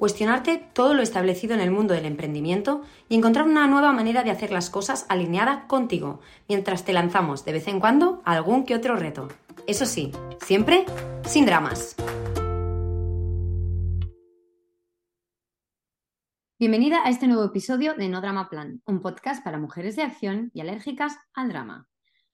cuestionarte todo lo establecido en el mundo del emprendimiento y encontrar una nueva manera de hacer las cosas alineada contigo, mientras te lanzamos de vez en cuando algún que otro reto. Eso sí, siempre sin dramas. Bienvenida a este nuevo episodio de No Drama Plan, un podcast para mujeres de acción y alérgicas al drama.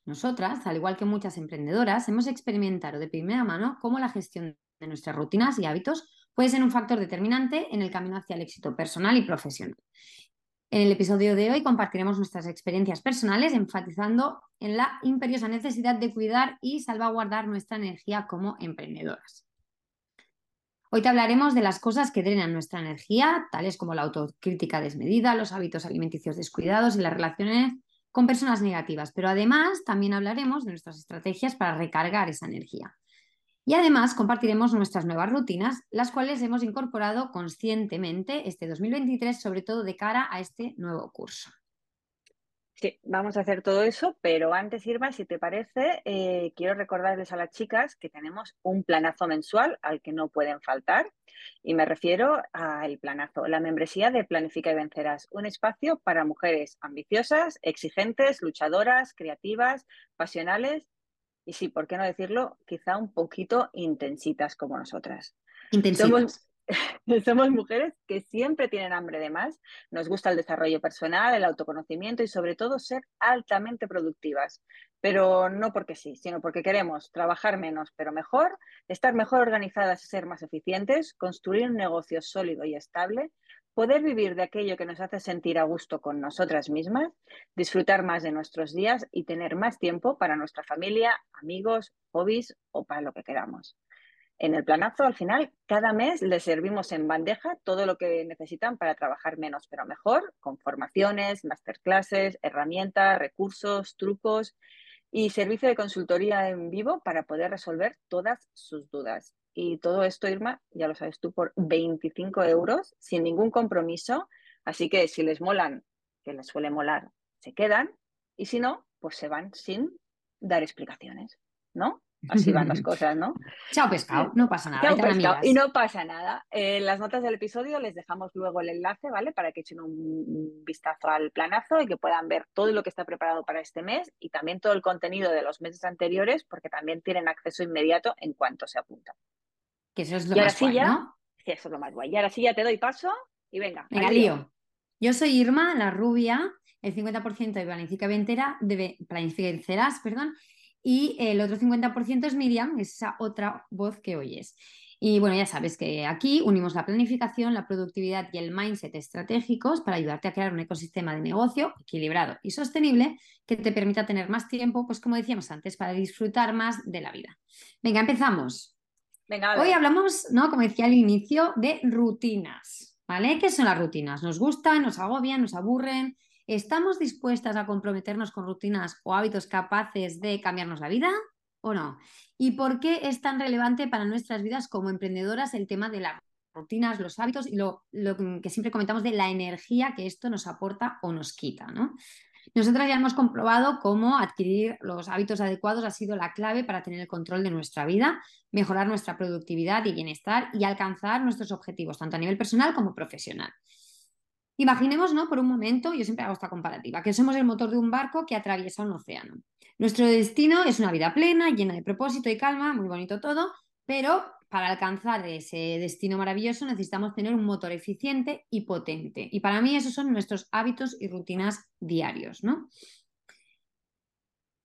Nosotras, al igual que muchas emprendedoras, hemos experimentado de primera mano cómo la gestión de nuestras rutinas y hábitos puede ser un factor determinante en el camino hacia el éxito personal y profesional. En el episodio de hoy compartiremos nuestras experiencias personales enfatizando en la imperiosa necesidad de cuidar y salvaguardar nuestra energía como emprendedoras. Hoy te hablaremos de las cosas que drenan nuestra energía, tales como la autocrítica desmedida, los hábitos alimenticios descuidados y las relaciones con personas negativas, pero además también hablaremos de nuestras estrategias para recargar esa energía. Y además compartiremos nuestras nuevas rutinas, las cuales hemos incorporado conscientemente este 2023, sobre todo de cara a este nuevo curso. Sí, vamos a hacer todo eso, pero antes, Irma, si te parece, eh, quiero recordarles a las chicas que tenemos un planazo mensual al que no pueden faltar. Y me refiero al planazo, la membresía de Planifica y Vencerás, un espacio para mujeres ambiciosas, exigentes, luchadoras, creativas, pasionales y sí, ¿por qué no decirlo? Quizá un poquito intensitas como nosotras. Intensitas. Somos, mujeres que siempre tienen hambre de más, nos gusta el desarrollo personal, el autoconocimiento y sobre todo ser altamente productivas. Pero no porque sí, sino porque queremos trabajar menos pero mejor, estar mejor organizadas y ser más eficientes, construir un negocio sólido y estable, poder vivir de aquello que nos hace sentir a gusto con nosotras mismas, disfrutar más de nuestros días y tener más tiempo para nuestra familia, amigos, hobbies o para lo que queramos. En el planazo, al final, cada mes les servimos en bandeja todo lo que necesitan para trabajar menos pero mejor, con formaciones, masterclasses, herramientas, recursos, trucos y servicio de consultoría en vivo para poder resolver todas sus dudas. Y todo esto, Irma, ya lo sabes tú, por 25 euros, sin ningún compromiso. Así que si les molan, que les suele molar, se quedan. Y si no, pues se van sin dar explicaciones, ¿no? Así van las cosas, ¿no? Chao pescado, no pasa nada. Chao pescado, y no pasa nada. En las notas del episodio les dejamos luego el enlace, ¿vale? Para que echen un vistazo al planazo y que puedan ver todo lo que está preparado para este mes y también todo el contenido de los meses anteriores, porque también tienen acceso inmediato en cuanto se apuntan. Que eso es lo más guay, ¿no? Sí, eso es lo más guay. Y ahora sí ya te doy paso y venga. Venga, lío. Yo soy Irma, la rubia, el 50% de Planifica Ventera, de Planifica perdón, y el otro 50% es Miriam, esa otra voz que oyes. Y bueno, ya sabes que aquí unimos la planificación, la productividad y el mindset estratégicos para ayudarte a crear un ecosistema de negocio equilibrado y sostenible que te permita tener más tiempo, pues como decíamos antes, para disfrutar más de la vida. Venga, empezamos. Hoy hablamos, ¿no? Como decía al inicio, de rutinas. ¿Vale? ¿Qué son las rutinas? ¿Nos gustan, nos agobian, nos aburren? ¿Estamos dispuestas a comprometernos con rutinas o hábitos capaces de cambiarnos la vida o no? ¿Y por qué es tan relevante para nuestras vidas como emprendedoras el tema de las rutinas, los hábitos y lo, lo que siempre comentamos de la energía que esto nos aporta o nos quita, ¿no? Nosotras ya hemos comprobado cómo adquirir los hábitos adecuados ha sido la clave para tener el control de nuestra vida, mejorar nuestra productividad y bienestar y alcanzar nuestros objetivos, tanto a nivel personal como profesional. Imaginemos, ¿no? Por un momento, yo siempre hago esta comparativa, que somos el motor de un barco que atraviesa un océano. Nuestro destino es una vida plena, llena de propósito y calma, muy bonito todo, pero para alcanzar ese destino maravilloso necesitamos tener un motor eficiente y potente. Y para mí esos son nuestros hábitos y rutinas diarios, ¿no?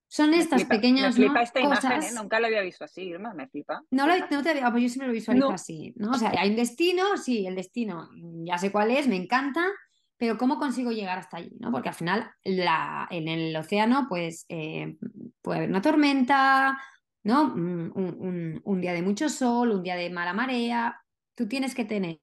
Son estas pequeñas me flipa esta cosas. Imagen, ¿eh? Nunca lo había visto así, Irma, me flipa. No, lo, no te había, pues yo siempre lo visualizo así, ¿no? O sea, hay un destino, sí, el destino, ya sé cuál es, me encanta, pero ¿cómo consigo llegar hasta allí? ¿no? Porque al final la, en el océano pues eh, puede haber una tormenta, ¿no? Un, un, día de mucho sol, un día de mala marea. Tú tienes que tener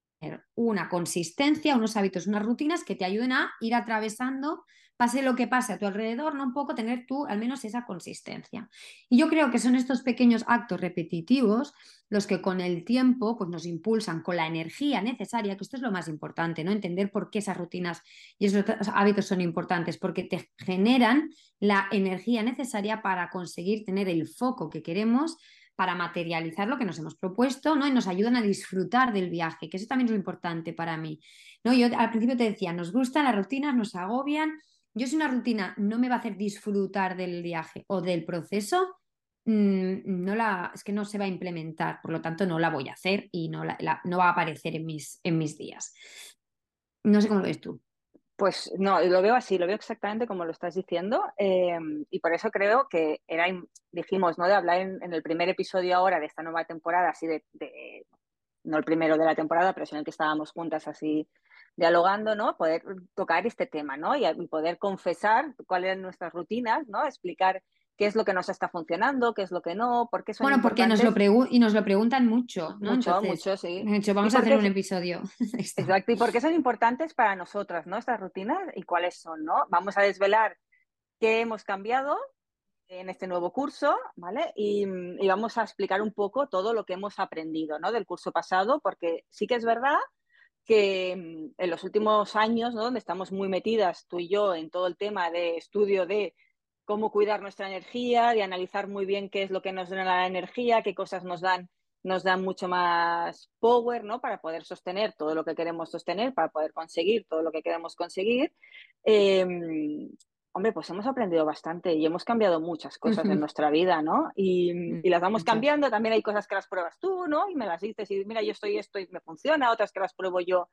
una consistencia, unos hábitos, unas rutinas que te ayuden a ir atravesando pase lo que pase a tu alrededor, ¿no? Un poco tener tú al menos esa consistencia. Y yo creo que son estos pequeños actos repetitivos los que con el tiempo pues, nos impulsan con la energía necesaria, que esto es lo más importante, ¿no? Entender por qué esas rutinas y esos hábitos son importantes, porque te generan la energía necesaria para conseguir tener el foco que queremos para materializar lo que nos hemos propuesto, ¿no? Y nos ayudan a disfrutar del viaje, que eso también es lo importante para mí. ¿no? Yo al principio te decía, nos gustan las rutinas, nos agobian, yo si una rutina no me va a hacer disfrutar del viaje o del proceso, mm, no la, es que no se va a implementar, por lo tanto no la voy a hacer y no, no va a aparecer en mis, en mis días. No sé cómo lo ves tú. Pues no, lo veo así, lo veo exactamente como lo estás diciendo em, y por eso creo que era, dijimos, ¿no? De hablar en, el primer episodio ahora de esta nueva temporada, así de, no el primero de la temporada, pero en el que estábamos juntas así dialogando, ¿no? Poder tocar este tema, ¿no? Y, poder confesar cuáles eran nuestras rutinas, ¿no? Explicar qué es lo que nos está funcionando, qué es lo que no, por qué son Bueno, porque nos lo y nos lo preguntan mucho, ¿no? Mucho, mucho, sí. Hecho, vamos a hacer un episodio. Exacto, y por qué son importantes para nosotras, ¿no? Estas rutinas y cuáles son, ¿no? Vamos a desvelar qué hemos cambiado en este nuevo curso, ¿vale? Y, y, vamos a explicar un poco todo lo que hemos aprendido, ¿no? Del curso pasado, porque sí que es verdad que mm, en los últimos años, donde estamos muy metidas tú y yo en todo el tema de estudio de cómo cuidar nuestra energía, de analizar muy bien qué es lo que nos da la energía, qué cosas nos dan, nos dan mucho más power, ¿no? Para poder sostener todo lo que queremos sostener, para poder conseguir todo lo que queremos conseguir. Em, hombre, pues hemos aprendido bastante y hemos cambiado muchas cosas en nuestra vida, ¿no? Y, mm, y, las vamos cambiando, también hay cosas que las pruebas tú, ¿no? Y me las dices y mira, yo estoy esto y me funciona, otras que las pruebo yo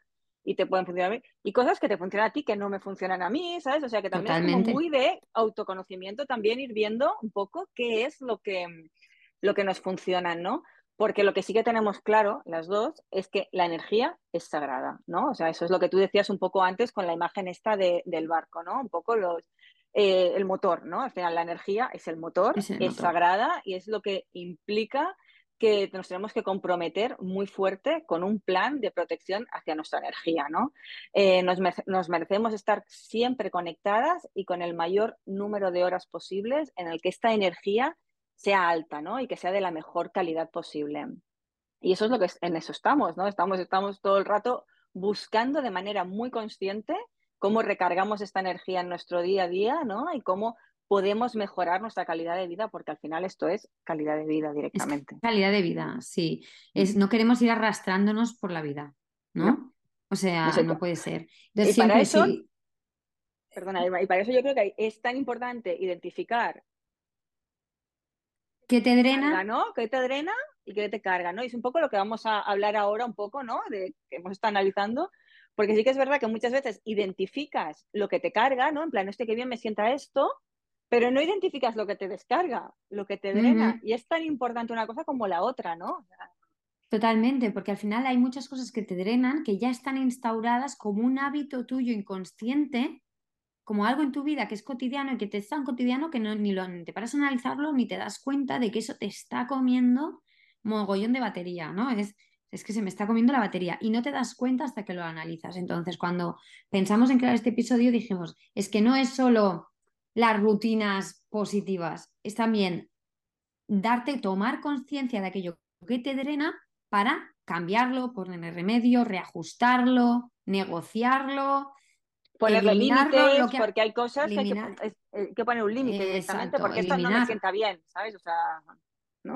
y te pueden funcionar a mí, y cosas que te funcionan a ti que no me funcionan a mí, ¿sabes? O sea, que también es como muy de autoconocimiento, también ir viendo un poco qué es lo que, lo que nos funciona, ¿no? Porque lo que sí que tenemos claro, las dos, es que la energía es sagrada, ¿no? O sea, eso es lo que tú decías un poco antes con la imagen esta de, del barco, ¿no? Un poco los, eh, el motor, ¿no? Al final la energía es el motor, es, sagrada y es lo que implica que nos tenemos que comprometer muy fuerte con un plan de protección hacia nuestra energía, ¿no? Eh, nos, nos, merecemos estar siempre conectadas y con el mayor número de horas posibles en el que esta energía sea alta, ¿no? Y que sea de la mejor calidad posible. Y eso es lo que en eso estamos, ¿no? Estamos, estamos todo el rato buscando de manera muy consciente cómo recargamos esta energía en nuestro día a día, ¿no? Y cómo podemos mejorar nuestra calidad de vida, porque al final esto es calidad de vida directamente. calidad de vida, sí. Es, no queremos ir arrastrándonos por la vida, ¿no? O sea, no, puede ser. y para eso, perdona, y para eso yo creo que es tan importante identificar ¿Qué te drena? ¿no? ¿Qué te drena y qué te carga, ¿no? Y es un poco lo que vamos a hablar ahora un poco, ¿no? De que hemos estado analizando, porque sí que es verdad que muchas veces identificas lo que te carga, ¿no? En plan, este que bien me sienta esto, pero no identificas lo que te descarga, lo que te drena. Y es tan importante una cosa como la otra, ¿no? Totalmente, porque al final hay muchas cosas que te drenan, que ya están instauradas como un hábito tuyo inconsciente, como algo en tu vida que es cotidiano y que te es tan cotidiano que no, ni, lo, te paras a analizarlo ni te das cuenta de que eso te está comiendo mogollón de batería, ¿no? Es, es que se me está comiendo la batería y no te das cuenta hasta que lo analizas. Entonces, cuando pensamos en crear este episodio, dijimos, es que no es solo las rutinas positivas, es también darte, tomar conciencia de aquello que te drena para cambiarlo, ponerle remedio, reajustarlo, negociarlo, ponerle límites, porque hay cosas que hay que, eh, poner un límite directamente, porque esto no me sienta bien, ¿sabes? O sea,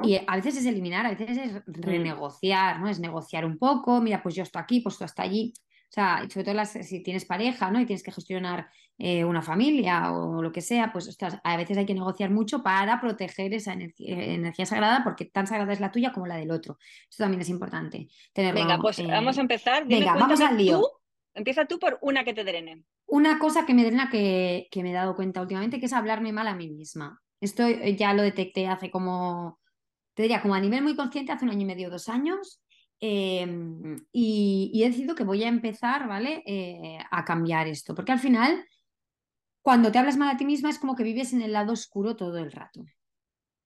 y a veces es eliminar, a veces es mm. renegociar, ¿no? Es negociar un poco, mira, pues yo estoy aquí, pues tú hasta allí. O sea, sobre todo las, si tienes pareja, ¿no? Y tienes que gestionar eh, una familia o lo que sea, pues a veces hay que negociar mucho para proteger esa energía, sagrada, porque tan sagrada es la tuya como la del otro. Esto también es importante. Tenerlo, venga, pues eh, vamos a empezar. venga, vamos al lío. empieza tú por una que te drene. Una cosa que me drena que, que me he dado cuenta últimamente, que es hablarme mal a mí misma. Esto eh, ya lo detecté hace como, te diría, como a nivel muy consciente, hace un año y medio, dos años. Em, y, he decidido que voy a empezar, ¿vale? Eh, a cambiar esto, porque al final, cuando te hablas mal a ti misma, es como que vives en el lado oscuro todo el rato,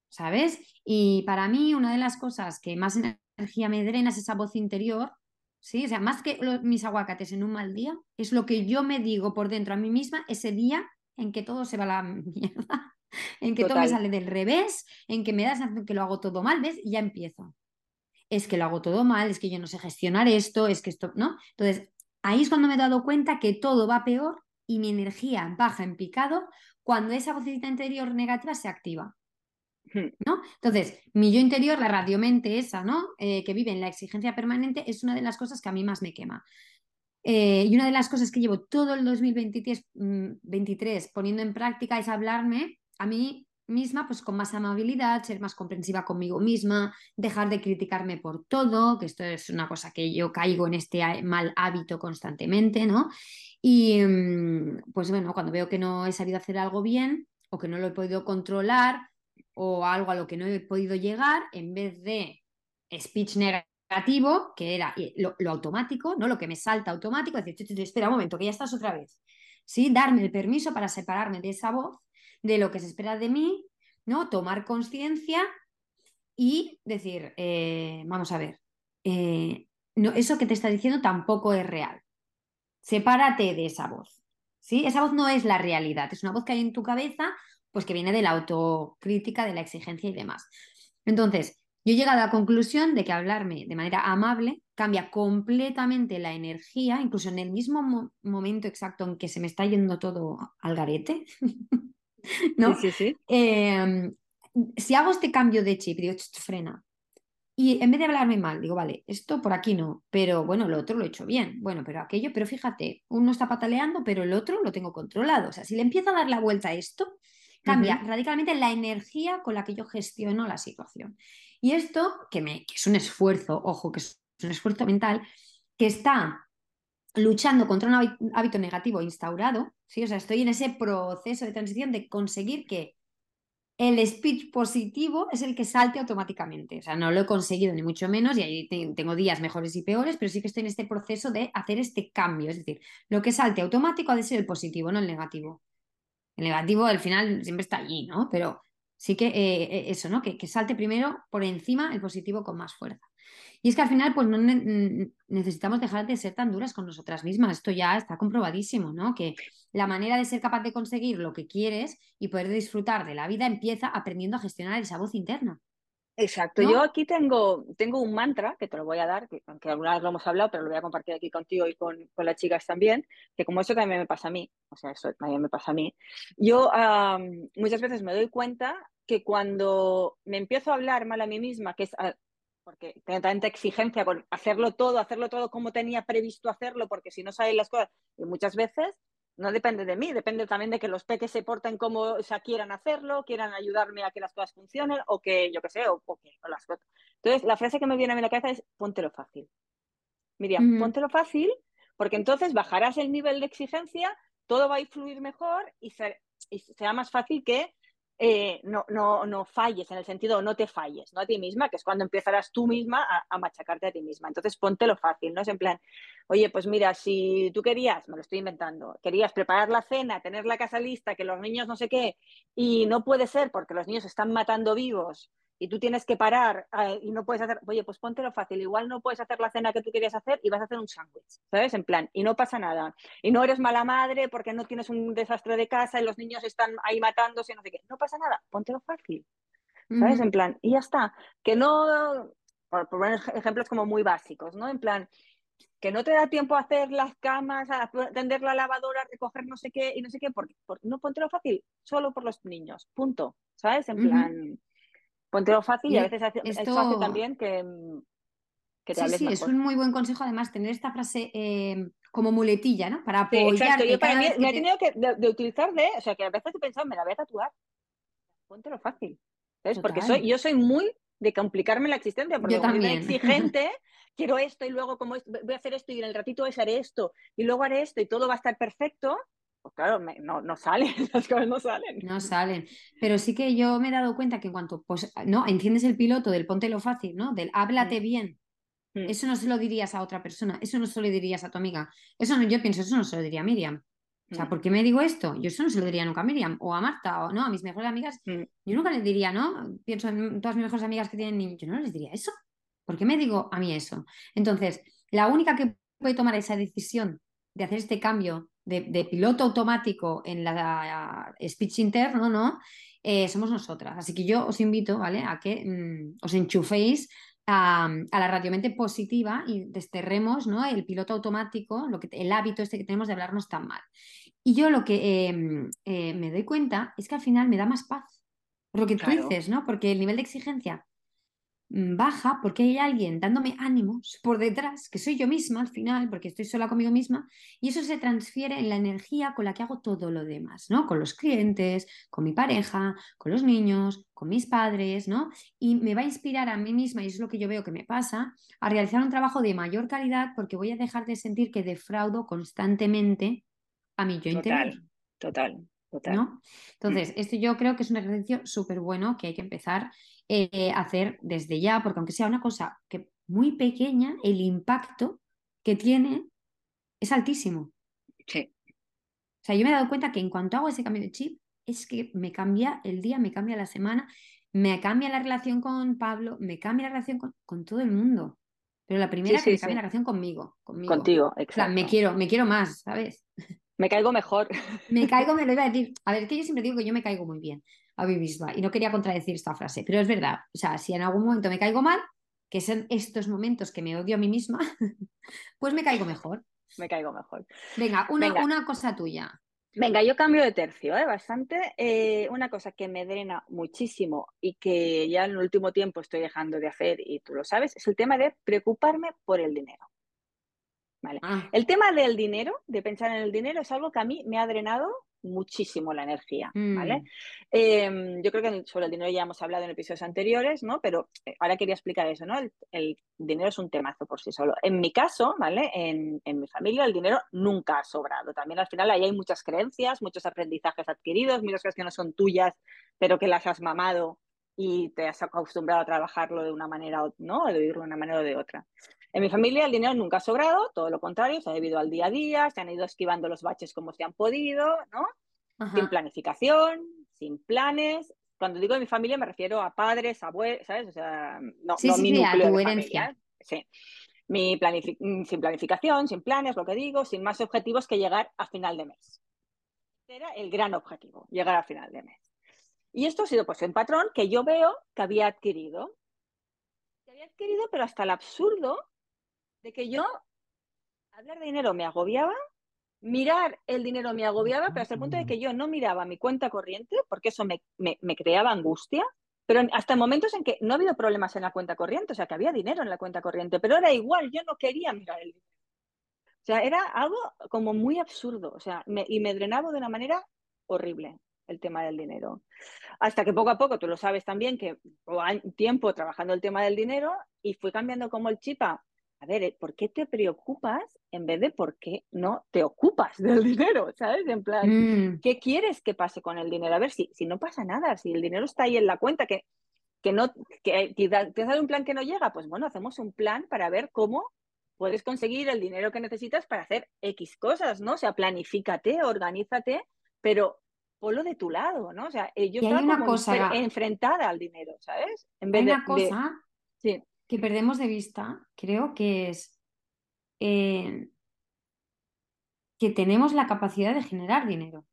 ¿sabes? Y para mí, una de las cosas que más energía me drena es esa voz interior, ¿sí? O sea, más que mis aguacates en un mal día, es lo que yo me digo por dentro a mí misma ese día en que todo se va a la mierda, en que todo me sale del revés, en que me da sensación que lo hago todo mal, ¿ves? Y ya empiezo es que lo hago todo mal, es que yo no sé gestionar esto, es que esto, ¿no? Entonces, ahí es cuando me he dado cuenta que todo va peor y mi energía baja en picado cuando esa vocecita interior negativa se activa. Hmm. ¿No? Entonces, mi yo interior, la radiomente esa, ¿no? Eh, que vive en la exigencia permanente, es una de las cosas que a mí más me quema. Eh, y una de las cosas que llevo todo el 2023 23, mm, poniendo en práctica es hablarme a mí misma, pues con más amabilidad, ser más comprensiva conmigo misma, dejar de criticarme por todo, que esto es una cosa que yo caigo en este mal hábito constantemente, ¿no? Y mm, pues bueno, cuando veo que no he sabido hacer algo bien o que no lo he podido controlar o algo a lo que no he podido llegar, en vez de speech negativo, que era lo, automático, ¿no? Lo que me salta automático, decir, espera un momento, que ya estás otra vez. ¿Sí? Darme el permiso para separarme de esa voz de lo que se espera de mí, ¿no? Tomar conciencia y decir, eh, vamos a ver, eh, no, eso que te está diciendo tampoco es real. Sepárate de esa voz. ¿sí? Esa voz no es la realidad, es una voz que hay en tu cabeza, pues que viene de la autocrítica, de la exigencia y demás. Entonces, yo he llegado a la conclusión de que hablarme de manera amable cambia completamente la energía, incluso en el mismo momento exacto en que se me está yendo todo al garete, ¿no? Sí, sí, em, si hago este cambio de chip, digo, frena. Y en vez de hablarme mal, digo, vale, esto por aquí no, pero bueno, lo otro lo he hecho bien. Bueno, pero aquello, pero fíjate, uno está pataleando, pero el otro lo tengo controlado. O sea, si le empiezo a dar la vuelta a esto, cambia radicalmente la energía con la que yo gestiono la situación. Y esto, que, me, que es un esfuerzo, ojo, que es un esfuerzo mental, que está luchando contra un hábito negativo instaurado, ¿sí? O sea, estoy en ese proceso de transición de conseguir que el speech positivo es el que salte automáticamente. O sea, no lo he conseguido ni mucho menos y ahí tengo días mejores y peores, pero sí que estoy en este proceso de hacer este cambio. Es decir, lo que salte automático ha de ser el positivo, no el negativo. El negativo al final siempre está allí, ¿no? Pero sí que eh, eso, ¿no? Que, que salte primero por encima el positivo con más fuerza. Y es que al final, pues no necesitamos dejar de ser tan duras con nosotras mismas. Esto ya está comprobadísimo, ¿no? Que la manera de ser capaz de conseguir lo que quieres y poder disfrutar de la vida empieza aprendiendo a gestionar esa voz interna. Exacto, yo aquí tengo, tengo un mantra que te lo voy a dar, que aunque alguna vez lo hemos hablado, pero lo voy a compartir aquí contigo y con, con las chicas también, que como eso también me pasa a mí, o sea, eso también me pasa a mí, yo muchas veces me doy cuenta que cuando me empiezo a hablar mal a mí misma, que es porque tengo tanta exigencia con hacerlo todo, hacerlo todo como tenía previsto hacerlo, porque si no salen las cosas, y muchas veces no depende de mí, depende también de que los peques se porten como o sea, quieran hacerlo, quieran ayudarme a que las cosas funcionen, o que yo qué sé, o, que las cosas. Entonces, la frase que me viene a mi la cabeza es póntelo fácil. Miriam, póntelo fácil, porque entonces bajarás el nivel de exigencia, todo va a fluir mejor y, y será más fácil que eh, no, no, no, falles, en el sentido no te falles, ¿no? A ti misma, que es cuando empezarás tú misma a, machacarte a ti misma. Entonces, ponte lo fácil, ¿no? Es en plan, oye, pues mira, si tú querías, me lo estoy inventando, querías preparar la cena, tener la casa lista, que los niños no sé qué, y no puede ser porque los niños están matando vivos y tú tienes que parar eh, y no puedes hacer, oye, pues ponte lo fácil, igual no puedes hacer la cena que tú querías hacer y vas a hacer un sándwich, ¿sabes? En plan, y no pasa nada. Y no eres mala madre porque no tienes un desastre de casa y los niños están ahí matándose, no sé qué. No pasa nada, ponte lo fácil, ¿sabes? En plan, y ya está. Que no, por poner ejemplos como muy básicos, ¿no? En plan, que no te da tiempo a hacer las camas, a tender la lavadora, recoger no sé qué y no sé qué, porque, no ponte lo fácil, solo por los niños, punto, ¿sabes? En plan lo fácil y, a veces esto... hace también que, que te sí, sí, es un muy buen consejo además tener esta frase em, como muletilla, ¿no? Para apoyar. exacto, yo para mí me he tenido que de, utilizar de, o sea, que a veces he pensado, me la voy a tatuar. lo fácil. ¿Sabes? Porque soy, yo soy muy de complicarme la existencia, porque yo también. exigente, quiero esto y luego como voy a hacer esto y en el ratito haré esto y luego haré esto y todo va a estar perfecto. Pues claro, no, no salen, las cosas no salen. No salen. Pero sí que yo me he dado cuenta que en cuanto, pues, no, enciendes el piloto del ponte lo fácil, ¿no? Del háblate Mm. bien. Mm. Eso no se lo dirías a otra persona, eso no se lo dirías a tu amiga. Eso no, yo pienso, eso no se lo diría a Miriam. O sea, Mm. ¿por qué me digo esto? Yo eso no se lo diría nunca a Miriam o a Marta o no, a mis mejores amigas. Mm. Yo nunca les diría, ¿no? Pienso en todas mis mejores amigas que tienen niños, yo no les diría eso. ¿Por qué me digo a mí eso? Entonces, la única que puede tomar esa decisión de hacer este cambio de, de piloto automático en la speech interno, ¿no? Eh, somos nosotras. Así que yo os invito, ¿vale? A que mm, os enchuféis a, a la radiomente positiva y desterremos, ¿no? El piloto automático, lo que, el hábito este que tenemos de hablarnos tan mal. Y yo lo que eh, eh, me doy cuenta es que al final me da más paz. Por lo que tú dices, ¿no? Porque el nivel de exigencia baja porque hay alguien dándome ánimos por detrás, que soy yo misma al final, porque estoy sola conmigo misma, y eso se transfiere en la energía con la que hago todo lo demás, ¿no? Con los clientes, con mi pareja, con los niños, con mis padres, ¿no? Y me va a inspirar a mí misma, y eso es lo que yo veo que me pasa, a realizar un trabajo de mayor calidad porque voy a dejar de sentir que defraudo constantemente a mi yo interior. Total, total, total. ¿no? Entonces, esto yo creo que es un ejercicio súper bueno que hay que empezar eh, hacer desde ya, porque aunque sea una cosa que muy pequeña, el impacto que tiene es altísimo. Sí, O sea, yo me he dado cuenta que en cuanto hago ese cambio de chip, es que me cambia el día, me cambia la semana, me cambia la relación con Pablo, me cambia la relación con, con todo el mundo. Pero la primera sí, que me sí. cambia la relación conmigo, conmigo. contigo, O sea, exacto. me quiero, me quiero más, ¿sabes? Me caigo mejor. Me caigo, me lo iba a decir. A ver, que yo siempre digo que yo me caigo muy bien a mí misma y no quería contradecir esta frase, pero es verdad. O sea, si en algún momento me caigo mal, que son estos momentos que me odio a mí misma, pues me caigo mejor. Me caigo mejor. Venga, una, Venga. una cosa tuya. Venga, yo cambio de tercio, ¿eh? Bastante. Eh, una cosa que me drena muchísimo y que ya en el último tiempo estoy dejando de hacer, y tú lo sabes, es el tema de preocuparme por el dinero. ¿Vale? Ah, El tema del dinero, de pensar en el dinero, es algo que a mí me ha drenado muchísimo la energía, ¿vale? mm, Eh, yo creo que sobre el dinero ya hemos hablado en episodios anteriores, ¿no? Pero eh, ahora quería explicar eso, ¿no? El, el dinero es un temazo por sí solo. En mi caso, ¿vale? En, en mi familia el dinero nunca ha sobrado. También al final ahí hay muchas creencias, muchos aprendizajes adquiridos, muchas cosas que no son tuyas, pero que las has mamado y te has acostumbrado a trabajarlo de una manera, o- ¿no? De vivirlo de una manera o de otra. En mi familia el dinero nunca ha sobrado, todo lo contrario, se ha debido al día a día, se han ido esquivando los baches como se han podido, ¿no? ajá. sin planificación, sin planes. Cuando digo de mi familia me refiero a padres, abuelos, ¿sabes? O sea, no, Sí, no sí, mi sí, a núcleo tu de herencia. familia. Sí. Mi planifi- mm, sin planificación, sin planes, lo que digo, sin más objetivos que llegar a final de mes. Era el gran objetivo, llegar a final de mes. Y esto ha sido pues un patrón que yo veo que había adquirido. Que había adquirido, pero hasta el absurdo de que yo hablar de dinero me agobiaba, mirar el dinero me agobiaba, pero hasta el punto de que yo no miraba mi cuenta corriente, porque eso me, me- me creaba angustia, pero hasta en momentos en que no ha habido problemas en la cuenta corriente, o sea, que había dinero en la cuenta corriente, pero era igual, yo no quería mirar el dinero. O sea, era algo como muy absurdo, o sea, y me drenaba de una manera horrible el tema del dinero. Hasta que poco a poco, tú lo sabes también, que tiempo trabajando el tema del dinero y fui cambiando como el chip a ver, eh, ¿por qué te preocupas en vez de por qué no te ocupas del dinero? ¿Sabes? En plan, Mm, ¿qué quieres que pase con el dinero? A ver, si, si no pasa nada, si el dinero está ahí en la cuenta, que, que no, que te sale un plan que no llega, pues bueno, hacemos un plan para ver cómo puedes conseguir el dinero que necesitas para hacer X cosas, ¿no? O sea, planifícate, organízate, pero ponlo de tu lado, ¿no? O sea, eh, yo Y hay estaba como cosa, enfrentada al dinero, ¿sabes? En hay vez de, una de- cosa sí, que perdemos de vista, creo que es eh, que tenemos la capacidad de generar dinero.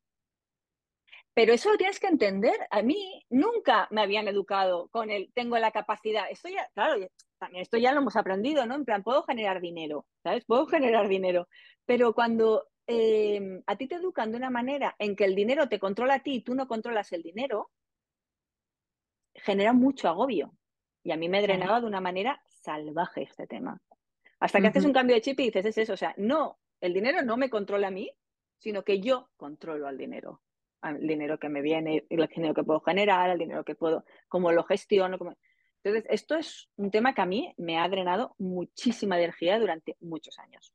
Pero eso lo tienes que entender. A mí nunca me habían educado con el tengo la capacidad. Esto ya, claro, también esto ya lo hemos aprendido, ¿no? En plan, puedo generar dinero, ¿sabes? Puedo generar dinero. Pero cuando eh, a ti te educan de una manera en que el dinero te controla a ti y tú no controlas el dinero, genera mucho agobio. Y a mí me drenaba de una manera salvaje este tema. Hasta que haces un cambio de chip y dices, es eso, o sea, no, el dinero no me controla a mí, sino que yo controlo al dinero. Al dinero que me viene, el dinero que puedo generar, el dinero que puedo, cómo lo gestiono. Cómo... Entonces, esto es un tema que a mí me ha drenado muchísima energía durante muchos años.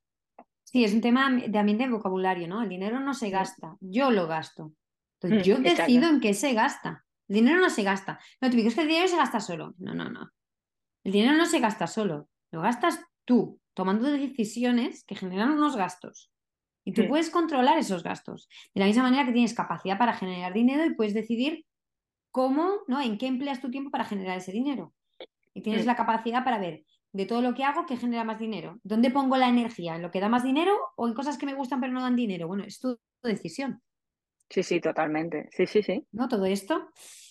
Sí, es un tema también de vocabulario, ¿no? El dinero no se gasta, yo lo gasto. Entonces, Mm, yo decido en qué se gasta. El dinero no se gasta. No, te digo, es que el dinero se gasta solo. No, no, no. El dinero no se gasta solo. Lo gastas tú, tomando decisiones que generan unos gastos. Y tú puedes controlar esos gastos. De la misma manera que tienes capacidad para generar dinero y puedes decidir cómo, ¿no? En qué empleas tu tiempo para generar ese dinero. Y tienes la capacidad para ver de todo lo que hago que genera más dinero. ¿Dónde pongo la energía? ¿En lo que da más dinero o en cosas que me gustan pero no dan dinero? Bueno, es tu decisión, Sí, sí, totalmente. Sí, sí, sí. ¿no? Todo esto.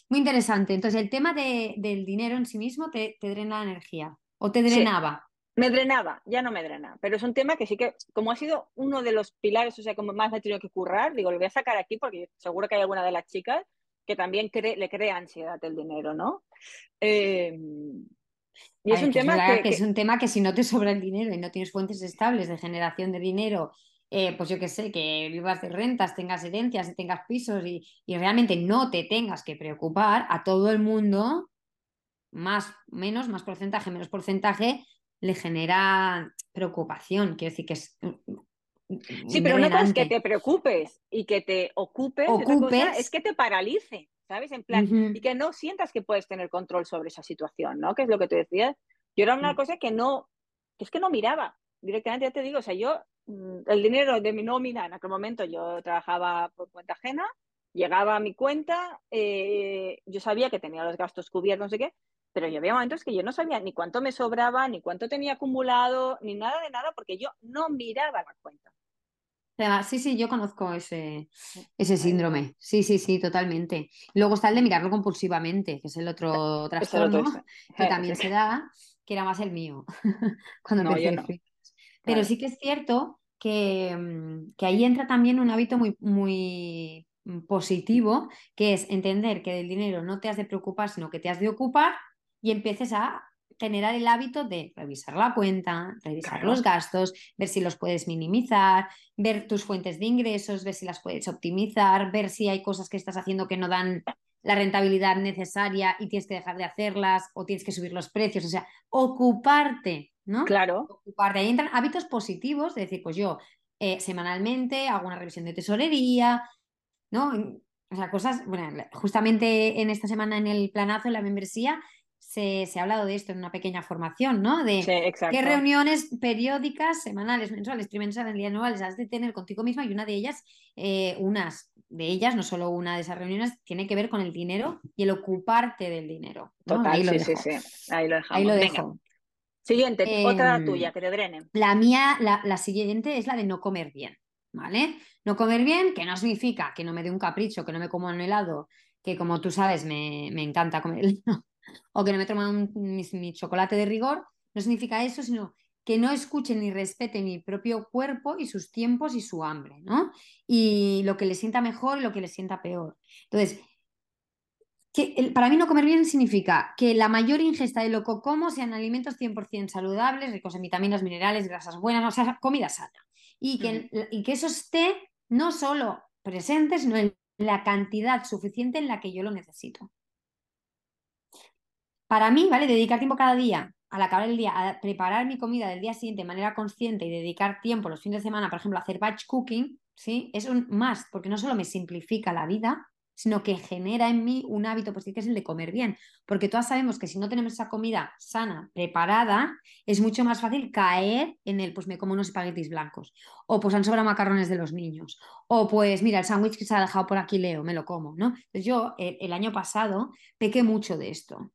Muy interesante. Entonces, el tema de- del dinero en sí mismo te, te drena la energía o te Sí. drenaba. Me drenaba, ya no me drena, pero es un tema que sí que, como ha sido uno de los pilares, o sea, como más me he tenido que currar, digo, lo voy a sacar aquí porque seguro que hay alguna de las chicas que también cree- le crea ansiedad el dinero, ¿no? Eh, y es ver, un que tema que, que es un tema que si no te sobra el dinero y no tienes fuentes estables de generación de dinero, eh, pues yo qué sé, que vivas de rentas, tengas herencias y tengas pisos y, y realmente no te tengas que preocupar, a todo el mundo, más, menos, más porcentaje, menos porcentaje, le genera preocupación. Quiero decir que es Sí, pero una cosa es que te preocupes y que te ocupes, otra cosa Ocupes. es que te paralice, ¿sabes? En plan, y que no sientas que puedes tener control sobre esa situación, ¿no? Que es lo que tú decías. Yo era una Mm. cosa que no, que es que no miraba directamente, ya te digo, o sea, yo, mm, el dinero de mi nómina, en aquel momento yo trabajaba por cuenta ajena, llegaba a mi cuenta, eh, yo sabía que tenía los gastos cubiertos, no sé qué, pero yo había momentos que yo no sabía ni cuánto me sobraba, ni cuánto tenía acumulado, ni nada de nada, porque yo no miraba la cuenta. Sí, sí, yo conozco ese, ese síndrome. Sí, sí, sí, totalmente. Luego está el de mirarlo compulsivamente, que es el otro Es el otro trastorno que Eh, también se da, que era más el mío cuando No, yo empecé no. Pero Claro. sí que es cierto que, mm, que ahí entra también un hábito muy, muy mm, positivo, que es entender que del dinero no te has de preocupar, sino que te has de ocupar y empieces a generar el hábito de revisar la cuenta, revisar Claro. los gastos, ver si los puedes minimizar, ver tus fuentes de ingresos, ver si las puedes optimizar, ver si hay cosas que estás haciendo que no dan la rentabilidad necesaria y tienes que dejar de hacerlas o tienes que subir los precios, o sea, ocuparte, ¿no? Claro. Ocuparte. Ahí entran hábitos positivos, de decir, pues yo eh, semanalmente hago una revisión de tesorería, ¿no? O sea, cosas, bueno, justamente en esta semana en el planazo, en la membresía, se, se ha hablado de esto en una pequeña formación, ¿no? De Sí, exacto. qué reuniones periódicas, semanales, mensuales, trimestrales, anuales has de tener contigo misma y una de ellas, eh, unas de ellas, no solo una de esas reuniones, tiene que ver con el dinero y el ocuparte del dinero. ¿no? Total, Ahí lo sí, dejo. sí, sí. Ahí lo dejamos. Ahí lo Venga. Siguiente, otra Em, tuya, que te drene. La mía, la, la siguiente es la de no comer bien, ¿vale? No comer bien, que no significa que no me dé un capricho, que no me como un helado, que como tú sabes me, me encanta comer helado, o que no me un- mi, mi chocolate de rigor, no significa eso, sino que no escuche ni respete mi propio cuerpo y sus tiempos y su hambre, ¿no? Y lo que le sienta mejor y lo que le sienta peor. Entonces, que el- para mí no comer bien significa que la mayor ingesta de lo que como sean alimentos 100% saludables, ricos en vitaminas, minerales, grasas buenas, o sea, comida sana. Y que, y que eso esté no solo presente, sino en la cantidad suficiente en la que yo lo necesito. Para mí, ¿vale? Dedicar tiempo cada día, al acabar el día, a preparar mi comida del día siguiente de manera consciente y dedicar tiempo los fines de semana, por ejemplo, a hacer batch cooking, ¿sí? Es un más, porque no solo me simplifica la vida, sino que genera en mí un hábito positivo que es el de comer bien. Porque todas sabemos que si no tenemos esa comida sana, preparada, es mucho más fácil caer en el, pues me como unos espaguetis blancos, o pues han sobrado macarrones de los niños, o pues mira, el sándwich que se ha dejado por aquí, Leo, me lo como, ¿no? Entonces yo el, el año pasado pequé mucho de esto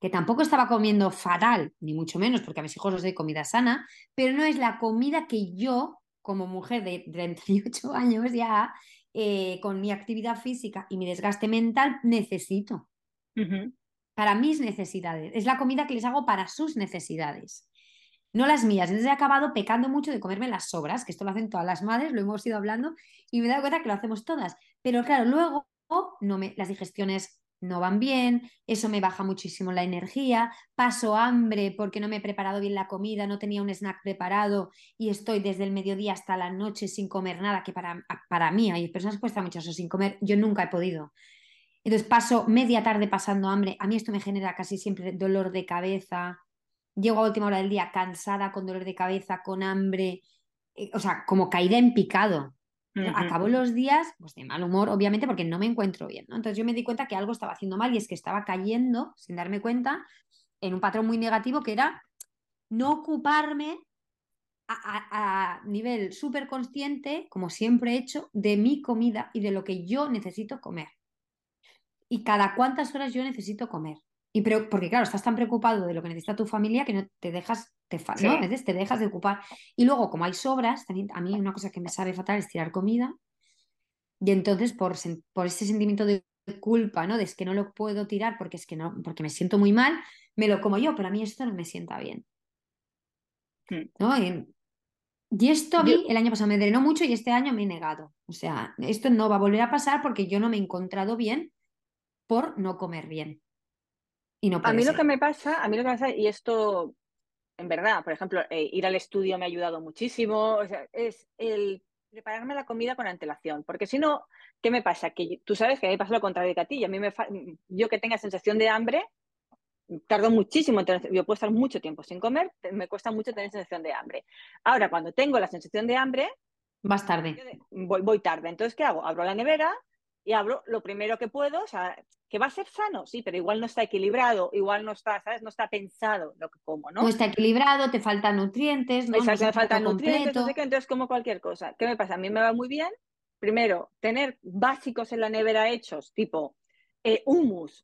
que tampoco estaba comiendo fatal, ni mucho menos, porque a mis hijos les doy comida sana, pero no es la comida que yo, como mujer de 38 años ya, eh, con mi actividad física y mi desgaste mental, necesito. Para mis necesidades. Es la comida que les hago para sus necesidades. No las mías. Entonces he acabado pecando mucho de comerme las sobras, que esto lo hacen todas las madres, lo hemos ido hablando, y me he dado cuenta que lo hacemos todas. Pero claro, luego no me, las digestiones no van bien, eso me baja muchísimo la energía, paso hambre porque no me he preparado bien la comida, no tenía un snack preparado y estoy desde el mediodía hasta la noche sin comer nada, que para, para mí hay personas que cuesta mucho eso sin comer, yo nunca he podido. Entonces paso media tarde pasando hambre, a mí esto me genera casi siempre dolor de cabeza, llego a última hora del día cansada, con dolor de cabeza, con hambre, eh, o sea, como caída en picado. Acabo los días pues, de mal humor, obviamente, porque no me encuentro bien. ¿no? Entonces yo me di cuenta que algo estaba haciendo mal y es que estaba cayendo, sin darme cuenta, en un patrón muy negativo que era no ocuparme a, nivel súper consciente, como siempre he hecho, de mi comida y de lo que yo necesito comer. Y cada cuántas horas yo necesito comer. Y pero, porque claro, estás tan preocupado de lo que necesita tu familia que no te dejas, te, ¿no? A veces te dejas de ocupar. Y luego, como hay sobras, también, a mí una cosa que me sabe fatal es tirar comida. Y entonces, por, por ese sentimiento de culpa, ¿no? De es que no lo puedo tirar porque es que no, porque me siento muy mal, me lo como yo, pero a mí esto no me sienta bien. Hmm. ¿No? Y esto a mí el año pasado me drenó mucho y este año me he negado. O sea, esto no va a volver a pasar porque yo no me he encontrado bien por no comer bien. Y no a mí lo que me pasa, a mí lo que me pasa, y esto, en verdad, por ejemplo, eh, ir al estudio me ha ayudado muchísimo, o sea, es el prepararme la comida con antelación, porque si no, ¿qué me pasa? Que tú sabes que a mí me pasa lo contrario que a ti, a mí me yo que tenga sensación de hambre, tardo muchísimo, yo puedo estar mucho tiempo sin comer, me cuesta mucho tener sensación de hambre. Ahora, cuando tengo la sensación de hambre, vas tarde. Voy, voy tarde. Entonces, ¿qué hago? Abro la nevera y abro lo primero que puedo, o sea, que va a ser sano, sí, pero igual no está equilibrado, igual no está, ¿sabes? No está pensado lo que como, ¿no? No está equilibrado, te faltan nutrientes, ¿no? Exacto, me faltan nutrientes, entonces como cualquier cosa. ¿Qué me pasa? A mí me va muy bien, primero, tener básicos en la nevera hechos, tipo eh, humus,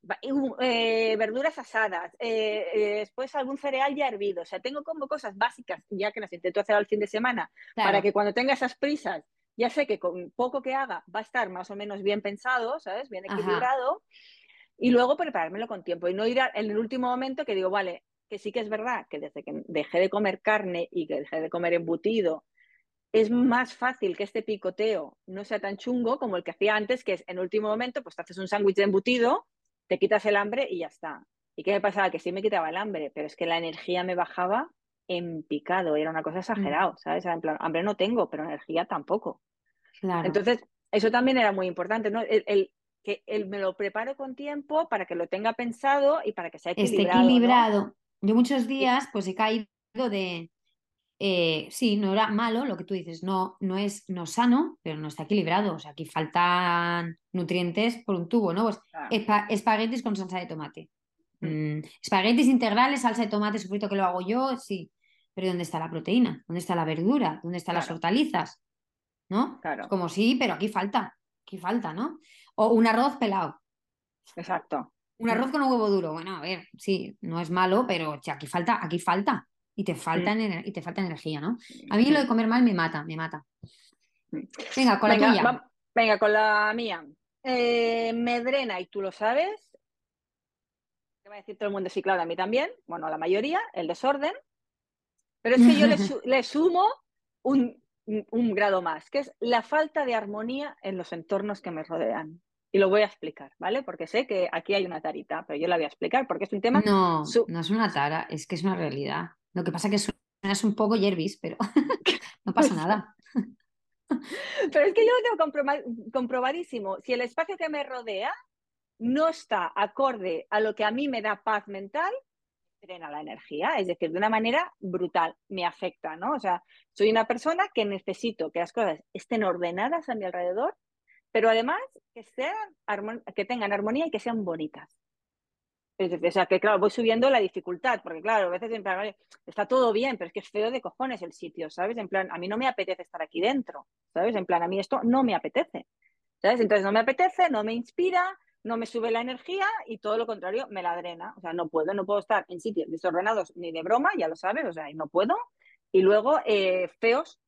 eh, verduras asadas, eh, después algún cereal ya hervido. O sea, tengo como cosas básicas, ya que las intento hacer al fin de semana, para que cuando tenga esas prisas, ya sé que con poco que haga va a estar más o menos bien pensado, ¿sabes? Bien equilibrado. Y luego preparármelo con tiempo y no ir en el último momento que digo, vale, que sí que es verdad que desde que dejé de comer carne y que dejé de comer embutido es más fácil que este picoteo no sea tan chungo como el que hacía antes, que es en último momento, pues te haces un sándwich de embutido, te quitas el hambre y ya está. ¿Y qué me pasaba? Que sí me quitaba el hambre, pero es que la energía me bajaba en picado, era una cosa exagerada, mm. ¿sabes? En plan, hambre no tengo, pero energía tampoco. Claro. Entonces, eso también era muy importante, ¿no? El, que el, me lo preparo con tiempo para que lo tenga pensado y para que sea equilibrado. Esté equilibrado. Yo muchos días pues he caído de, eh, sí, no era malo lo que tú dices, no, no es no sano, pero no está equilibrado. O sea, aquí faltan nutrientes por un tubo, ¿no? Pues espaguetis con salsa de tomate. Mm. Mm, espaguetis integrales, salsa de tomate, sofrito que lo hago yo, sí. Pero ¿dónde está la proteína? ¿Dónde está la verdura? ¿Dónde están las hortalizas? ¿No? Claro. Como sí, pero aquí falta, aquí falta, ¿no? O un arroz pelado. Exacto. Un arroz con un huevo duro. Bueno, a ver, sí, no es malo, pero aquí falta, aquí falta y te falta, y te falta energía, ¿no? A mí lo de comer mal me mata, me mata. Venga, con la tuya. venga, con la mía. Eh, me drena, y tú lo sabes. ¿Qué va a decir todo el mundo? Sí, claro, a mí también. Bueno, la mayoría, el desorden. Pero es que yo le, sumo un, un grado más, que es la falta de armonía en los entornos que me rodean. Y lo voy a explicar, ¿vale? Porque sé que aquí hay una tarita, pero yo la voy a explicar porque es un tema. No, no es una tara, es que es una realidad. Lo que pasa es que suenas un poco Jervis, pero no pasa nada. Pero es que yo lo tengo comprobadísimo. Si el espacio que me rodea no está acorde a lo que a mí me da paz mental, drena la energía, es decir, de una manera brutal, me afecta, ¿no? O sea, soy una persona que necesito que las cosas estén ordenadas a mi alrededor, pero además que, sean, que tengan armonía y que sean bonitas. O sea, que claro, voy subiendo la dificultad, porque claro, a veces en plan, está todo bien, pero es que es feo de cojones el sitio, ¿sabes? En plan, a mí no me apetece estar aquí dentro, ¿sabes? En plan, a mí esto no me apetece, ¿sabes? Entonces no me apetece, no me inspira, no me sube la energía y todo lo contrario, me la drena. O sea, no puedo, no puedo estar en sitios desordenados ni de broma, ya lo sabes, o sea, no puedo. Y luego, eh, feos,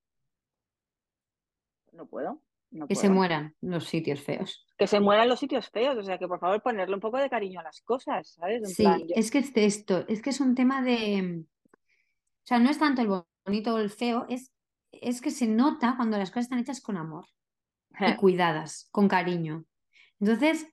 no puedo que se mueran los sitios feos. Que se mueran los sitios feos, o sea que por favor ponerle un poco de cariño a las cosas, ¿sabes? sí, es que es esto, es que es un tema de... O sea, no es tanto el bonito o el feo, es, es que se nota cuando las cosas están hechas con amor y cuidadas, con cariño. Entonces,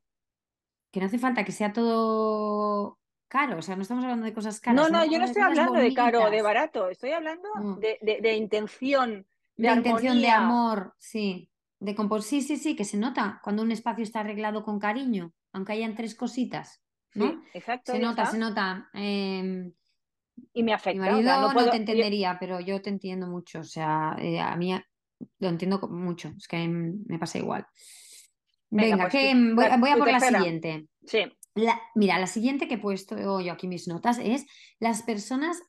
que no hace falta que sea todo caro, o sea, no estamos hablando de cosas caras. No, no, yo no estoy hablando de caro o de barato, estoy hablando de, de, intención. De, intención de amor, sí. De Sí, sí, sí, que se nota cuando un espacio está arreglado con cariño, aunque hayan tres cositas. ¿no? exacto. Se nota, se nota. Em, y me afecta. Mi marido no, te entendería, pero yo te entiendo mucho. O sea, eh, a mí lo entiendo mucho. Es que me pasa igual. Venga, que voy, a por la siguiente. Sí. mira, la siguiente que he puesto yo aquí mis notas es las personas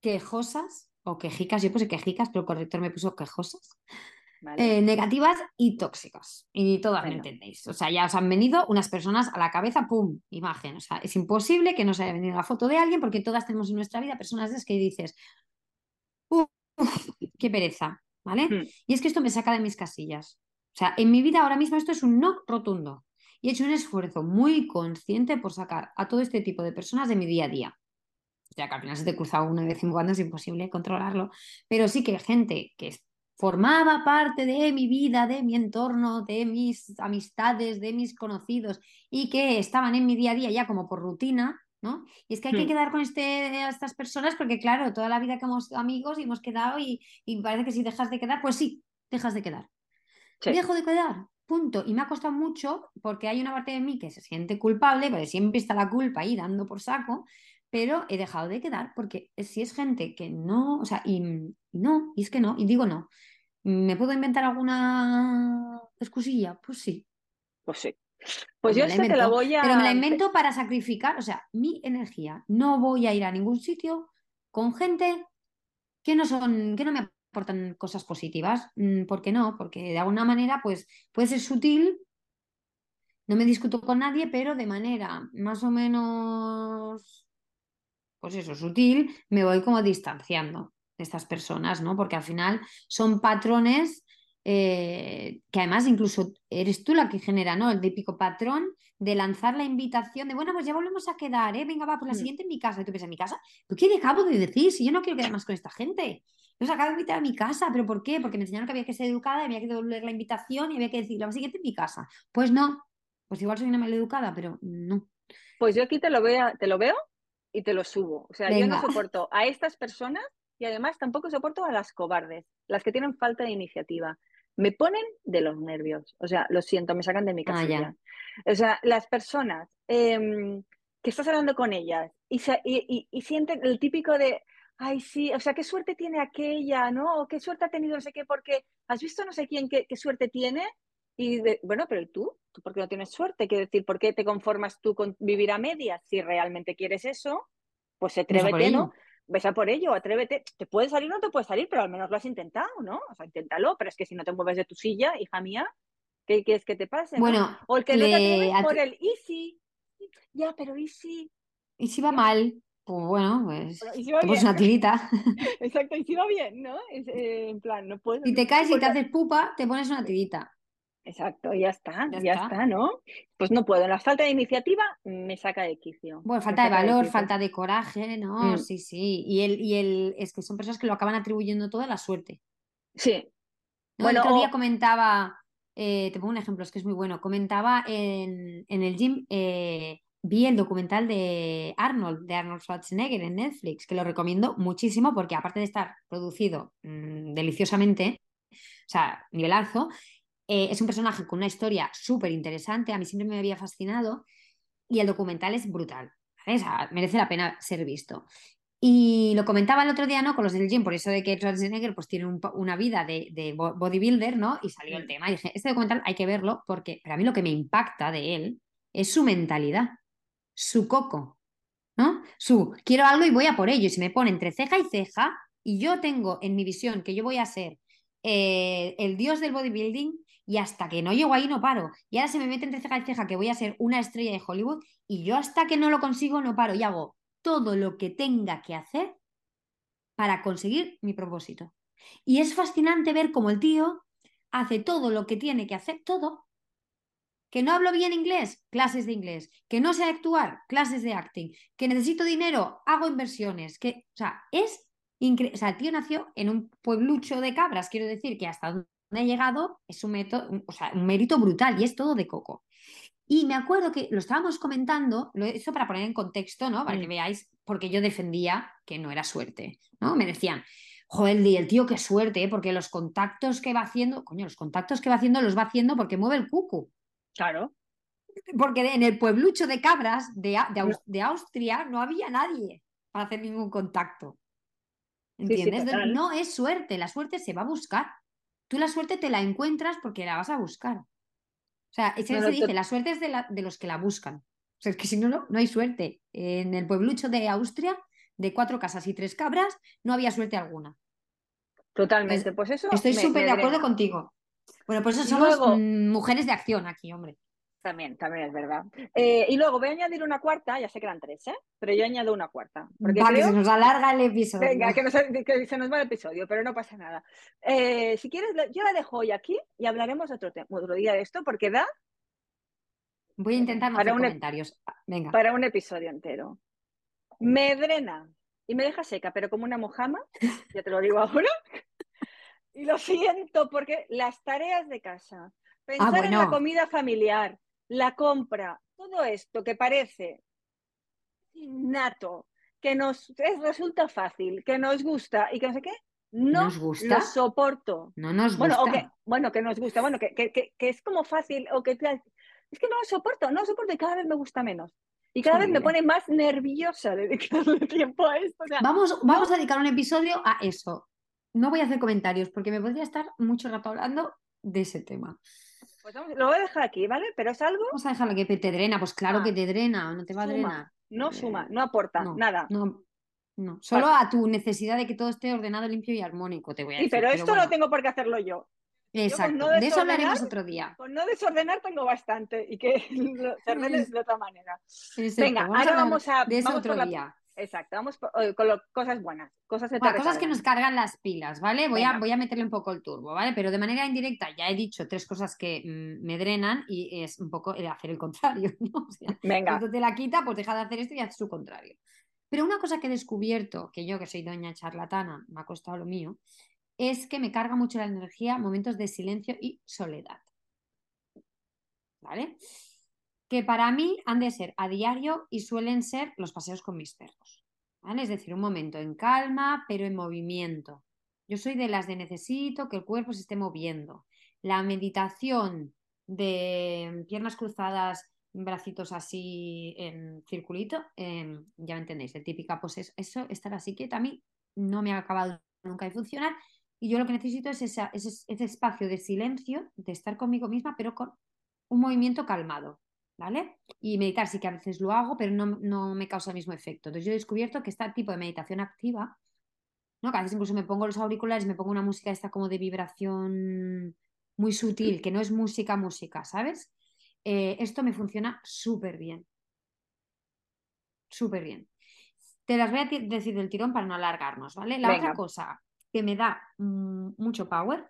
quejosas o quejicas, yo puse quejicas, pero el corrector me puso quejosas, eh, negativas y tóxicas. Y todas me entendéis. O sea, ya os han venido unas personas a la cabeza, ¡pum! Imagen. O sea, es imposible que no se haya venido la foto de alguien porque todas tenemos en nuestra vida personas de que dices, ¡Uf! ¡Qué pereza! ¿Vale? Hmm. Y es que esto me saca de mis casillas. O sea, en mi vida ahora mismo esto es un no rotundo. Y he hecho un esfuerzo muy consciente por sacar a todo este tipo de personas de mi día a día. O sea, que al final se te cruza una vez en cuando, es imposible controlarlo. Pero sí que gente que formaba parte de mi vida, de mi entorno, de mis amistades, de mis conocidos y que estaban en mi día a día ya como por rutina, ¿no? Y es que hay que hmm. quedar con este, estas personas porque, claro, toda la vida que hemos amigos y hemos quedado y, y parece que si dejas de quedar, pues sí, dejas de quedar. Dejo de quedar, punto. Y me ha costado mucho porque hay una parte de mí que se siente culpable, porque siempre está la culpa ahí dando por saco, pero he dejado de quedar porque si es gente que no, o sea, y, no, y es que no, y digo no. ¿Me puedo inventar alguna excusilla? Pues sí. Pues sí. Pues, pues yo sé que la voy a. Pero me la invento para sacrificar, o sea, mi energía. No voy a ir a ningún sitio con gente que no son, que no me aportan cosas positivas. Mm, ¿Por qué no? Porque de alguna manera, pues, puede ser sutil. No me discuto con nadie, pero de manera más o menos, pues eso, sutil, me voy como distanciando de estas personas, ¿no? Porque al final son patrones eh, que además incluso eres tú la que genera, ¿no? El típico patrón de lanzar la invitación de, bueno, pues ya volvemos a quedar, ¿eh? Venga, va, por la mm. siguiente en mi casa. Y tú piensas, ¿en mi casa? ¿Pero qué acabo de decir? Si yo no quiero quedar más con esta gente. Los acabo de invitar a mi casa, ¿pero por qué? Porque me enseñaron que había que ser educada había que devolver la invitación y había que decir, la siguiente en mi casa. Pues no, pues igual soy una maleducada, pero no. Pues yo aquí te lo, veo, te lo veo y te lo subo. O sea, yo no soporto a estas personas y además tampoco soporto a las cobardes, las que tienen falta de iniciativa. Me ponen de los nervios. O sea, lo siento, me sacan de mi ah, casa. o sea, las personas em, que estás hablando con ellas y, y, y sienten el típico de, ay, sí, o sea, qué suerte tiene aquella, ¿no? O qué suerte ha tenido no sé qué, porque has visto no sé quién qué, suerte tiene. Y bueno, pero tú? ¿Tú por qué no tienes suerte? Quiero decir, ¿por qué te conformas tú con vivir a medias? Si realmente quieres eso, pues atrévete, ¿no? Ves a por ello, atrévete. Te puede salir o no te puede salir, pero al menos lo has intentado, ¿no? O sea, inténtalo, pero es que si no te mueves de tu silla, hija mía, ¿qué quieres que te pase? Bueno, o el que no te atreves por el easy. Ya, pero easy. ¿Y si va mal? Pues bueno, pues te pones una tirita. Exacto, y si va bien, ¿no? Eh, en plan, no puedes. Si te caes y te haces pupa, te pones una tirita. Exacto, ya está, ya, está. ¿no? Pues no puedo. La falta de iniciativa me saca de quicio. Bueno, falta de valor, falta de coraje, ¿no? Mm. Sí, sí. Y el, y el, es que son personas que lo acaban atribuyendo todo a la suerte. Sí. Bueno, el otro día comentaba, eh, te pongo un ejemplo, es que es muy bueno. Comentaba en, en el gym eh, vi el documental de Arnold, de Arnold Schwarzenegger en Netflix, que lo recomiendo muchísimo porque aparte de estar producido mm, deliciosamente, o sea, nivelazo, eh, es un personaje con una historia súper interesante, a mí siempre me había fascinado y el documental es brutal, merece la pena ser visto. Y lo comentaba el otro día, ¿no? Con los del gym, por eso de que Schwarzenegger pues tiene una vida de, de, bodybuilder, ¿no? Y salió el tema. Y dije, este documental hay que verlo porque para mí lo que me impacta de él es su mentalidad su coco, ¿no? Su quiero algo y voy a por ello. Y se me pone entre ceja y ceja, y yo tengo en mi visión que yo voy a ser eh, el dios del bodybuilding, y hasta que no llego ahí no paro. Y ahora se me mete entre ceja y ceja que voy a ser una estrella de Hollywood, y yo hasta que no lo consigo no paro y hago todo lo que tenga que hacer para conseguir mi propósito. Y es fascinante ver cómo el tío hace todo lo que tiene que hacer, todo, que no hablo bien inglés, clases de inglés, que no sé actuar, clases de acting, que necesito dinero, hago inversiones, que, o sea, es increíble, o sea, el tío nació en un pueblucho de cabras, quiero decir que hasta donde ha llegado es un, método, o sea, un mérito brutal y es todo de coco. Y me acuerdo que lo estábamos comentando, lo eso para poner en contexto, ¿no? Para que mm. veáis, porque yo defendía que no era suerte, ¿no? Me decían, joder, el tío, qué suerte, ¿eh? porque los contactos que va haciendo, coño, los contactos que va haciendo los va haciendo porque mueve el cucu. Claro. Porque en el pueblucho de cabras de, de, Austria no había nadie. para hacer ningún contacto. Sí, sí, ¿Entiendes? no es suerte, la suerte se va a buscar. Tú la suerte te la encuentras porque la vas a buscar. O sea, se, No, se no, dice, la suerte es de, la- de los que la buscan. O sea, es que si no, no, no hay suerte. En el pueblucho de Austria, de cuatro casas y tres cabras, no había suerte alguna. Totalmente. Pues eso Estoy súper de acuerdo contigo. Bueno, por eso somos luego- mm, mujeres de acción aquí, hombre. También, también es verdad. Eh, y luego voy a añadir una cuarta, ya sé que eran tres, ¿eh? Pero yo añado una cuarta. Porque Va, que creo se nos alarga el episodio. Venga, que, nos- que se nos va el episodio, pero no pasa nada. Eh, si quieres, yo la dejo hoy aquí y hablaremos otro, otro día de esto, porque da Voy a intentar no Para hacer un ep- comentarios. Venga. para un episodio entero. Me drena y me deja seca, pero como una mojama, ya te lo digo ahora. Y lo siento, porque las tareas de casa, pensar en la bueno. comida familiar, la compra, todo esto que parece innato, que nos es- resulta fácil, que nos gusta y que no sé qué, no ¿Nos gusta? lo soporto. No nos Bueno, gusta. o que, bueno, que nos gusta, bueno, que, que, que, es como fácil, o que es que no lo soporto, no lo soporto y cada vez me gusta menos. Y cada vez me pone más nerviosa dedicarle tiempo a esto. o sea, Vamos, vamos a dedicar un episodio a eso. No voy a hacer comentarios porque me podría estar mucho rato hablando de ese tema. pues vamos, lo voy a dejar aquí, ¿vale? Pero es algo, Vamos a dejarlo que te drena. Pues claro Ah, que te drena, no te va a drenar. no Eh, suma, no aporta No, nada. no, no. Solo a tu necesidad de que todo esté ordenado, limpio y armónico, te voy a Sí, decir. pero esto bueno, no tengo por qué hacerlo yo. Exacto. no de eso hablaremos otro día. Con no desordenar tengo bastante y que lo- se ordene de otra manera. Exacto, Venga, vamos ahora vamos a de eso vamos otro por la- día. Exacto, vamos por- eh, con lo- cosas buenas, cosas Bueno, cosas que nos cargan las pilas, ¿vale? Voy a, voy a meterle un poco el turbo, ¿vale? Pero de manera indirecta ya he dicho tres cosas que mm, me drenan y es un poco el hacer el contrario, ¿no? O sea, Venga, esto te la quita, pues deja de hacer esto y haz su contrario. Pero una cosa que he descubierto, que yo que soy doña charlatana, me ha costado lo mío, es que me carga mucho la energía momentos de silencio y soledad. ¿Vale? Que para mí han de ser a diario y suelen ser los paseos con mis perros. Es decir, un momento en calma, pero en movimiento. Yo soy de las de necesito que el cuerpo se esté moviendo. La meditación de piernas cruzadas, bracitos así en circulito, eh, ya me entendéis, el típica pues es- eso, estar así quieta a mí no me ha acabado nunca de funcionar y yo lo que necesito es ese espacio de silencio, de estar conmigo misma, pero con un movimiento calmado, ¿vale? Y meditar sí que a veces lo hago, pero no, no me causa el mismo efecto. Entonces yo he descubierto que este tipo de meditación activa, ¿no? Que a veces incluso me pongo los auriculares, me pongo una música esta como de vibración muy sutil, que no es música, música, ¿sabes? Eh, esto me funciona súper bien. Súper bien. Te las voy a decir del tirón para no alargarnos, ¿vale? La otra cosa que me da mm, mucho power,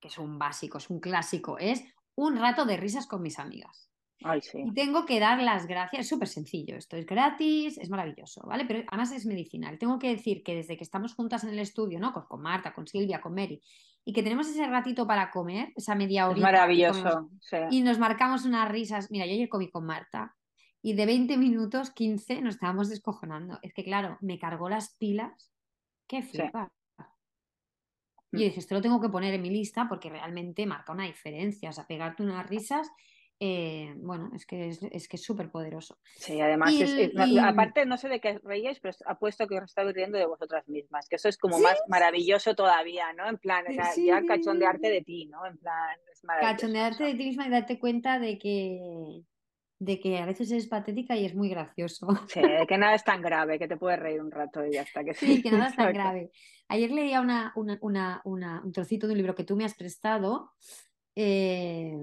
que es un básico, es un clásico, es un rato de risas con mis amigas. ay sí. Y tengo que dar las gracias, es súper sencillo, esto es gratis, es maravilloso, ¿vale? Pero además es medicinal. Tengo que decir que desde que estamos juntas en el estudio, ¿no? Con, con Marta, con Silvia, con Mary, y que tenemos ese ratito para comer, esa media comemos maravilloso. sí. y nos marcamos unas risas. Mira, yo ayer comí con Marta y de 20 minutos, 15 nos estábamos descojonando. Es que, claro, me cargó las pilas. Qué flipa. Y yo Mm. dije, esto lo tengo que poner en mi lista porque realmente marca una diferencia. O sea, pegarte unas risas, eh, bueno, es que es, es que es súper poderoso. Sí, además, Y es- es- y- aparte no sé de qué reíais, pero apuesto que os estáis riendo de vosotras mismas, que eso es como Sí, más maravilloso todavía, ¿no? En plan, o Sí, sea, sí, ya cachondearte de ti, ¿no? En plan, es maravilloso. Cachondearte de ti misma y darte cuenta de que, de que a veces es patética y es muy gracioso. Sí, de que nada es tan grave, que te puedes reír un rato y ya está. Que Sí, que nada es tan grave. Ayer leía una, una- una- una- un trocito de un libro que tú me has prestado, eh,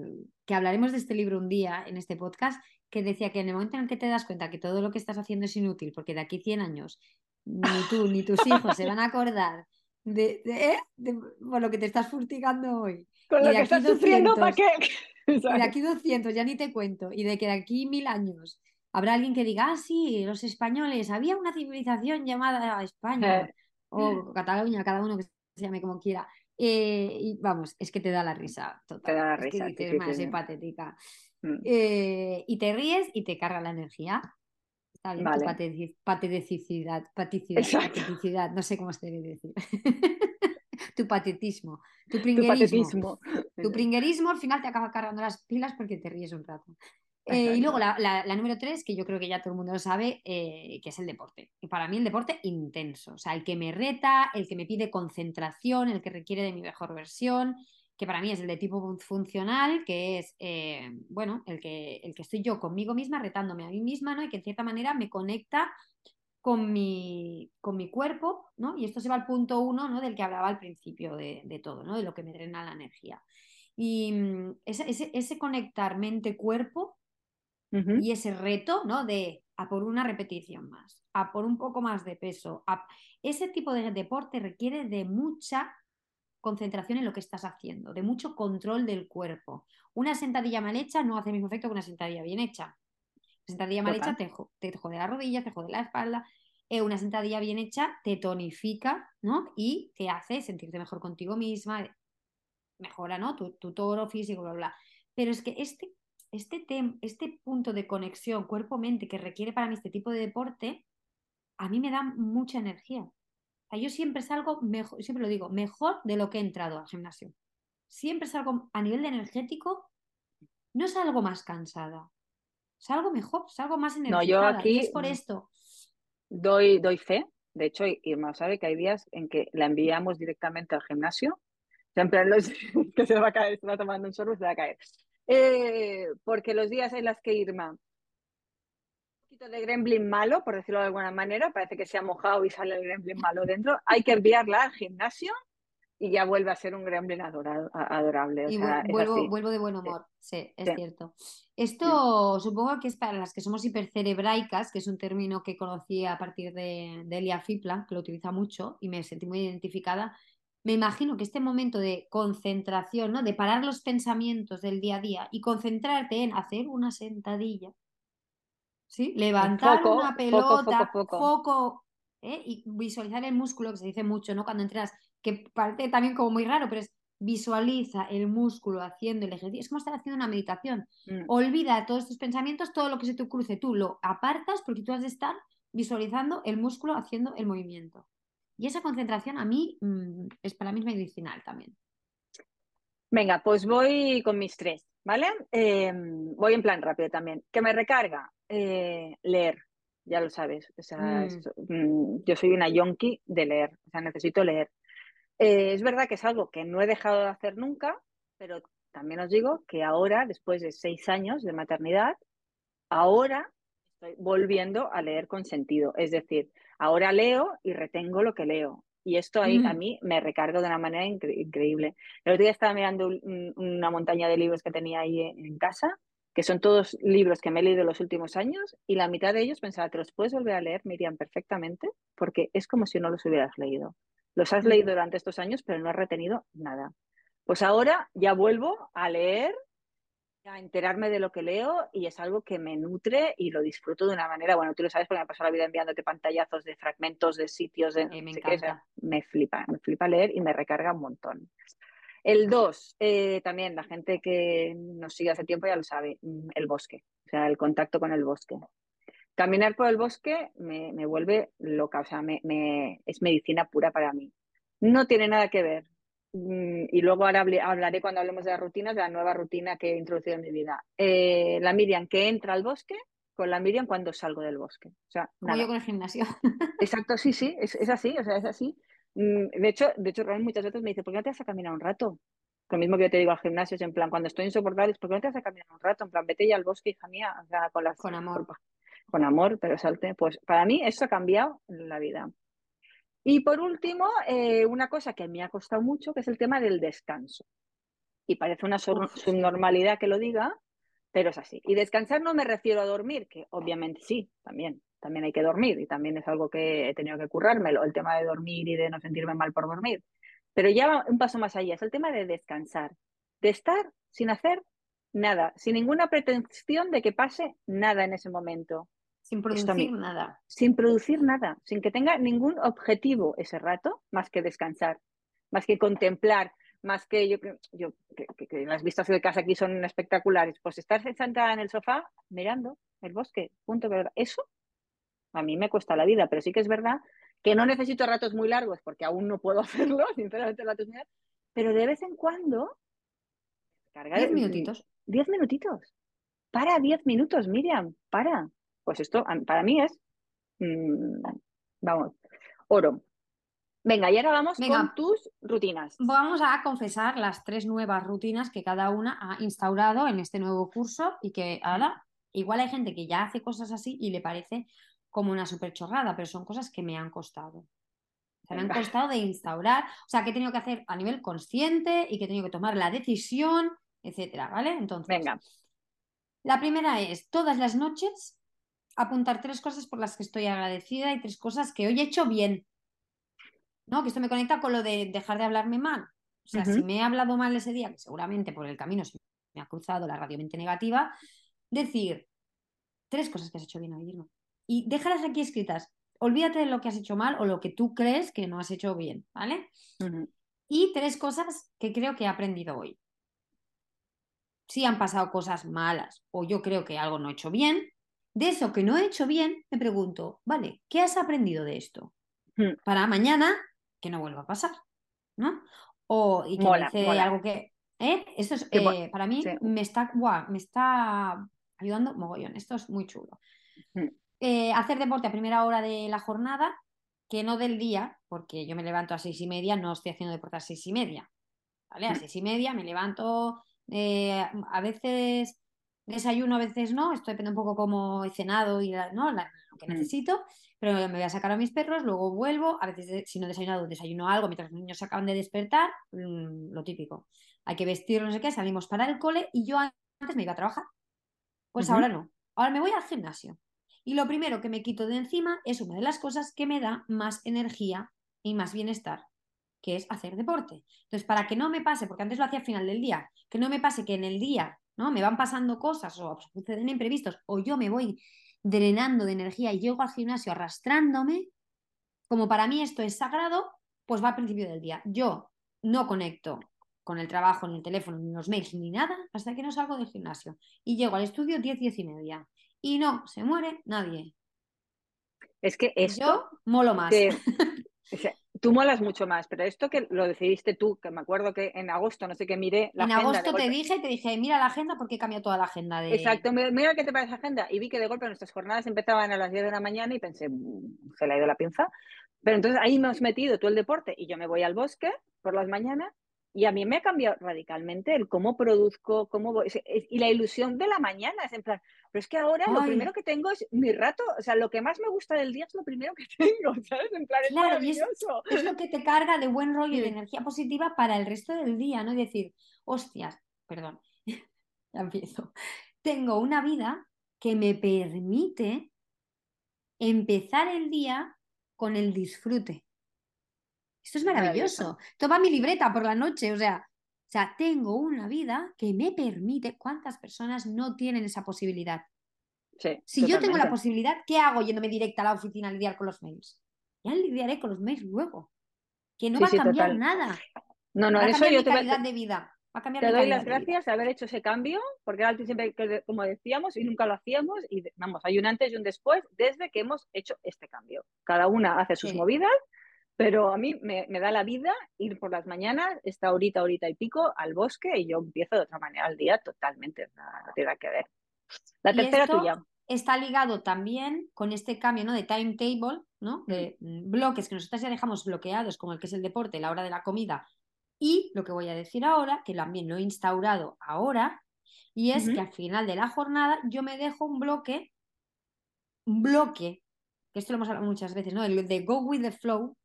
que hablaremos de este libro un día en este podcast, que decía que en el momento en el que te das cuenta que todo lo que estás haciendo es inútil, porque de aquí 100 años ni tú ni tus hijos se van a acordar de, de, ¿eh? de- por lo que te estás furtigando hoy. Con Y lo que estás sufriendo, ¿para 200. qué? Y de aquí 200, ya ni te cuento. Y de que de aquí mil años habrá alguien que diga, ah, sí, los españoles, había una civilización llamada España Eh. o Cataluña, cada uno que se llame como quiera. Eh, y vamos, es que te da la risa total. Te da la Es que risa, sí, dices, sí, "Madre, sí, soy sí. patética. Mm. Eh, y te ríes y te carga la energía. Está bien, Vale. tu pateti- pateticidad, Exacto. pateticidad, no sé cómo se debe decir. tu patetismo, tu Tu pringuerismo. patetismo. Tu pringuerismo al final te acaba cargando las pilas porque te ríes un rato. Eh, y luego la, la, número tres, que yo creo que ya todo el mundo lo sabe, eh, que es el deporte. Y para mí el deporte intenso, o sea, el que me reta, el que me pide concentración, el que requiere de mi mejor versión, que para mí es el de tipo funcional, que es, eh, bueno, el que, el que estoy yo conmigo misma, retándome a mí misma, ¿no? Y que en cierta manera me conecta con mi, con mi cuerpo, ¿no? Y esto se va al punto uno, ¿no? Del que hablaba al principio de, de todo, ¿no? De lo que me drena la energía. Y mm, ese, ese, ese conectar mente-cuerpo y ese reto, ¿no? De a por una repetición más, a por un poco más de peso. Ese tipo de deporte requiere de mucha concentración en lo que estás haciendo, de mucho control del cuerpo. Una sentadilla mal hecha no hace el mismo efecto que una sentadilla bien hecha. Sentadilla mal hecha te, te, jode la rodilla, te jode la espalda. Eh, una sentadilla bien hecha te tonifica, ¿no? Y te hace sentirte mejor contigo misma, mejora, ¿no? Tu, tu toro físico, bla, bla. Pero es que este este, este punto de conexión cuerpo-mente que requiere para mí este tipo de deporte, a mí me da mucha energía. yo siempre salgo mejor, siempre lo digo, mejor de lo que he entrado al gimnasio. Siempre salgo a nivel de energético, no salgo más cansada, salgo mejor, salgo más energética. No, yo aquí es por esto. Doy, doy fe. De hecho, Irma sabe que hay días en que la enviamos directamente al gimnasio. Siempre los que se va a caer, se va tomando un sorbo y se va a caer. Eh, porque los días en los que Irma un poquito de gremlin malo, por decirlo de alguna manera, parece que se ha mojado y sale el gremlin malo dentro, hay que enviarla al gimnasio y ya vuelve a ser un gremlin adorable. y vuelvo, vuelvo, de buen humor, sí, es cierto. Esto supongo que es para las que somos hipercerebraicas, que es un término que conocí a partir de, de Elia Fipla, que lo utiliza mucho y me sentí muy identificada me imagino que este momento de concentración, ¿no? de parar los pensamientos del día a día y concentrarte en hacer una sentadilla, ¿sí? levantar una pelota, foco, ¿eh? y visualizar el músculo, que se dice mucho ¿no? cuando entrenas, que parece también como muy raro, pero es visualiza el músculo haciendo el ejercicio. Es como estar haciendo una meditación. Mm. Olvida todos tus pensamientos, todo lo que se te cruce, tú lo apartas porque tú has de estar visualizando el músculo haciendo el movimiento. Y esa concentración a mí mm, es para mí medicinal también. Venga, pues voy con mis tres, ¿vale? Em, voy en plan rápido también. ¿Qué me recarga? Eh, leer, ya lo sabes. O sea, mm. Mm, yo soy una yonki de leer, o sea, necesito leer. Eh, es verdad que es algo que no he dejado de hacer nunca, pero también os digo que ahora, después de seis años de maternidad, ahora estoy volviendo a leer con sentido. Es decir, Ahora leo y retengo lo que leo. Y esto ahí, a mí me recarga de una manera increíble. El otro día estaba mirando una montaña de libros que tenía ahí en, casa, que son todos libros que me he leído los últimos años, y la mitad de ellos pensaba, ¿te los puedes volver a leer? Me irían perfectamente, porque es como si no los hubieras leído. Los has leído durante estos años, pero no has retenido nada. Pues ahora ya vuelvo a leer a enterarme de lo que leo y es algo que me nutre y lo disfruto de una manera, bueno, tú lo sabes porque me paso la vida enviándote pantallazos de fragmentos de sitios, de, me encanta. me flipa, me flipa leer y me recarga un montón. El 2, eh, también la gente que nos sigue hace tiempo ya lo sabe, mm, el bosque, o sea, el contacto con el bosque. Caminar por el bosque me, me vuelve loca, o sea, me, me, es medicina pura para mí. No tiene nada que ver Mm, y luego ahora hablaré cuando hablemos de las rutinas, de la nueva rutina que he introducido en mi vida. Eh, la Miriam que entra al bosque con la Miriam cuando salgo del bosque. O sea, Como yo con el gimnasio. Exacto, sí, sí, es, así, o sea, es así. Mm, de hecho, de hecho, muchas veces me dice, ¿por qué no te vas a caminar un rato? Lo mismo que yo te digo al gimnasio, es en plan, cuando estoy insoportable, ¿por qué no te vas a caminar un rato? En plan, vete ya al bosque, hija mía, o sea, con, con amor. Con amor, pero salte. Pues para mí eso ha cambiado la vida. Y por último, eh, una cosa que me ha costado mucho, que es el tema del descanso. Y parece una subnormalidad que lo diga, pero es así. Y descansar no me refiero a dormir, que obviamente sí, también, también hay que dormir y también es algo que he tenido que currármelo, el tema de dormir y de no sentirme mal por dormir. Pero ya un paso más allá, es el tema de descansar, de estar sin hacer nada, sin ninguna pretensión de que pase nada en ese momento. Sin producir nada. Sin producir nada, sin que tenga ningún objetivo ese rato, más que descansar, más que contemplar, más que yo, yo que, las vistas de casa aquí son espectaculares, pues estar sentada en el sofá mirando el bosque, punto, ¿verdad? Eso a mí me cuesta la vida, pero sí que es verdad que no necesito ratos muy largos porque aún no puedo hacerlo, sinceramente, ratos muy pero de vez en cuando... Diez minutitos. Diez minutitos. Para 10 minutos, Miriam, para. Pues esto para mí es, mm, vamos, oro. Venga, y ahora vamos con tus rutinas. Vamos a confesar las tres nuevas rutinas que cada una ha instaurado en este nuevo curso y que ahora igual hay gente que ya hace cosas así y le parece como una super chorrada, pero son cosas que me han costado. Se me han costado de instaurar, o sea, que he tenido que hacer a nivel consciente y que he tenido que tomar la decisión, etcétera, ¿vale? Entonces, Venga. La primera es todas las noches apuntar tres cosas por las que estoy agradecida y tres cosas que hoy he hecho bien. ¿No? Que esto me conecta con lo de dejar de hablarme mal. O sea, si me he hablado mal ese día, que seguramente por el camino se me ha cruzado la radiomente negativa, decir tres cosas que has hecho bien hoy. Y déjalas aquí escritas. Olvídate de lo que has hecho mal o lo que tú crees que no has hecho bien, ¿vale? Y tres cosas que creo que he aprendido hoy si han pasado cosas malas o yo creo que algo no he hecho bien, de eso que no he hecho bien, me pregunto, vale, ¿qué has aprendido de esto? Hmm. Para mañana que no vuelva a pasar, ¿no? O y que dice algo que... ¿eh? Esto es, eh, para mí me, está, me está ayudando mogollón, esto es muy chulo. Hmm. Eh, hacer deporte a primera hora de la jornada, que no del día, porque yo me levanto a seis y media, no estoy haciendo deporte a seis y media. ¿Vale? A hmm. seis y media me levanto, eh, a veces desayuno, a veces no, esto depende un poco cómo he cenado y ¿no? lo que mm. necesito, pero me voy a sacar a mis perros, luego vuelvo, a veces si no he desayunado, desayuno algo mientras los niños se acaban de despertar, mm, lo típico. Hay que vestir, no sé qué, salimos para el cole y yo antes me iba a trabajar. Pues ahora no, ahora me voy al gimnasio. Y lo primero que me quito de encima es una de las cosas que me da más energía y más bienestar, que es hacer deporte. Entonces, para que no me pase, porque antes lo hacía al final del día, que no me pase que en el día ¿no? me van pasando cosas o suceden imprevistos o yo me voy drenando de energía y llego al gimnasio arrastrándome, como para mí esto es sagrado, pues va al principio del día. Yo no conecto con el trabajo, ni el teléfono, ni los mails, ni nada, hasta que no salgo del gimnasio. Y llego al estudio 10, 10 y media. Y no, se muere nadie. Es que esto... Yo molo más. Tú molas mucho más, pero esto que lo decidiste tú, que me acuerdo que en agosto, no sé qué, miré la agenda. En agosto te dije, te dije, mira la agenda porque cambia toda la agenda. De... Exacto, mira qué te parece la agenda. Y vi que de golpe nuestras jornadas empezaban a las 10 de la mañana y pensé, mm, se le ha ido la pinza. Pero entonces ahí me has metido tú el deporte y yo me voy al bosque por las mañanas y a mí me ha cambiado radicalmente el cómo produzco, cómo voy, y la ilusión de la mañana, es en plan, pero es que ahora lo primero que tengo es mi rato, o sea, lo que más me gusta del día es lo primero que tengo, ¿sabes? En plan, es maravilloso. Es, lo que te carga de buen rollo y de energía positiva para el resto del día, ¿no? Y decir, hostias, perdón, ya empiezo. Tengo una vida que me permite empezar el día con el disfrute. Esto es maravilloso. Toma mi libreta por la noche, o sea, o sea, tengo una vida que me permite. ¿Cuántas personas no tienen esa posibilidad? si yo tengo la posibilidad, ¿qué hago yéndome directa a la oficina a lidiar con los mails? Ya lidiaré con los mails luego. Que no va a cambiar nada. No, no, va eso yo te calidad de vida. Va a cambiar te doy las gracias de haber hecho ese cambio, porque ahora siempre, como decíamos, y nunca lo hacíamos, y vamos, hay un antes y un después desde que hemos hecho este cambio. Cada una hace sus movidas pero a mí me, da la vida ir por las mañanas, esta horita, horita y pico, al bosque y yo empiezo de otra manera al día totalmente, no, tiene que ver. La tercera tuya. Está ligado también con este cambio ¿no? de timetable, ¿no? de bloques que nosotros ya dejamos bloqueados, como el que es el deporte, la hora de la comida, y lo que voy a decir ahora, que también lo he instaurado ahora, y es que al final de la jornada yo me dejo un bloque, un bloque, que esto lo hemos hablado muchas veces, ¿no? El de go with the flow,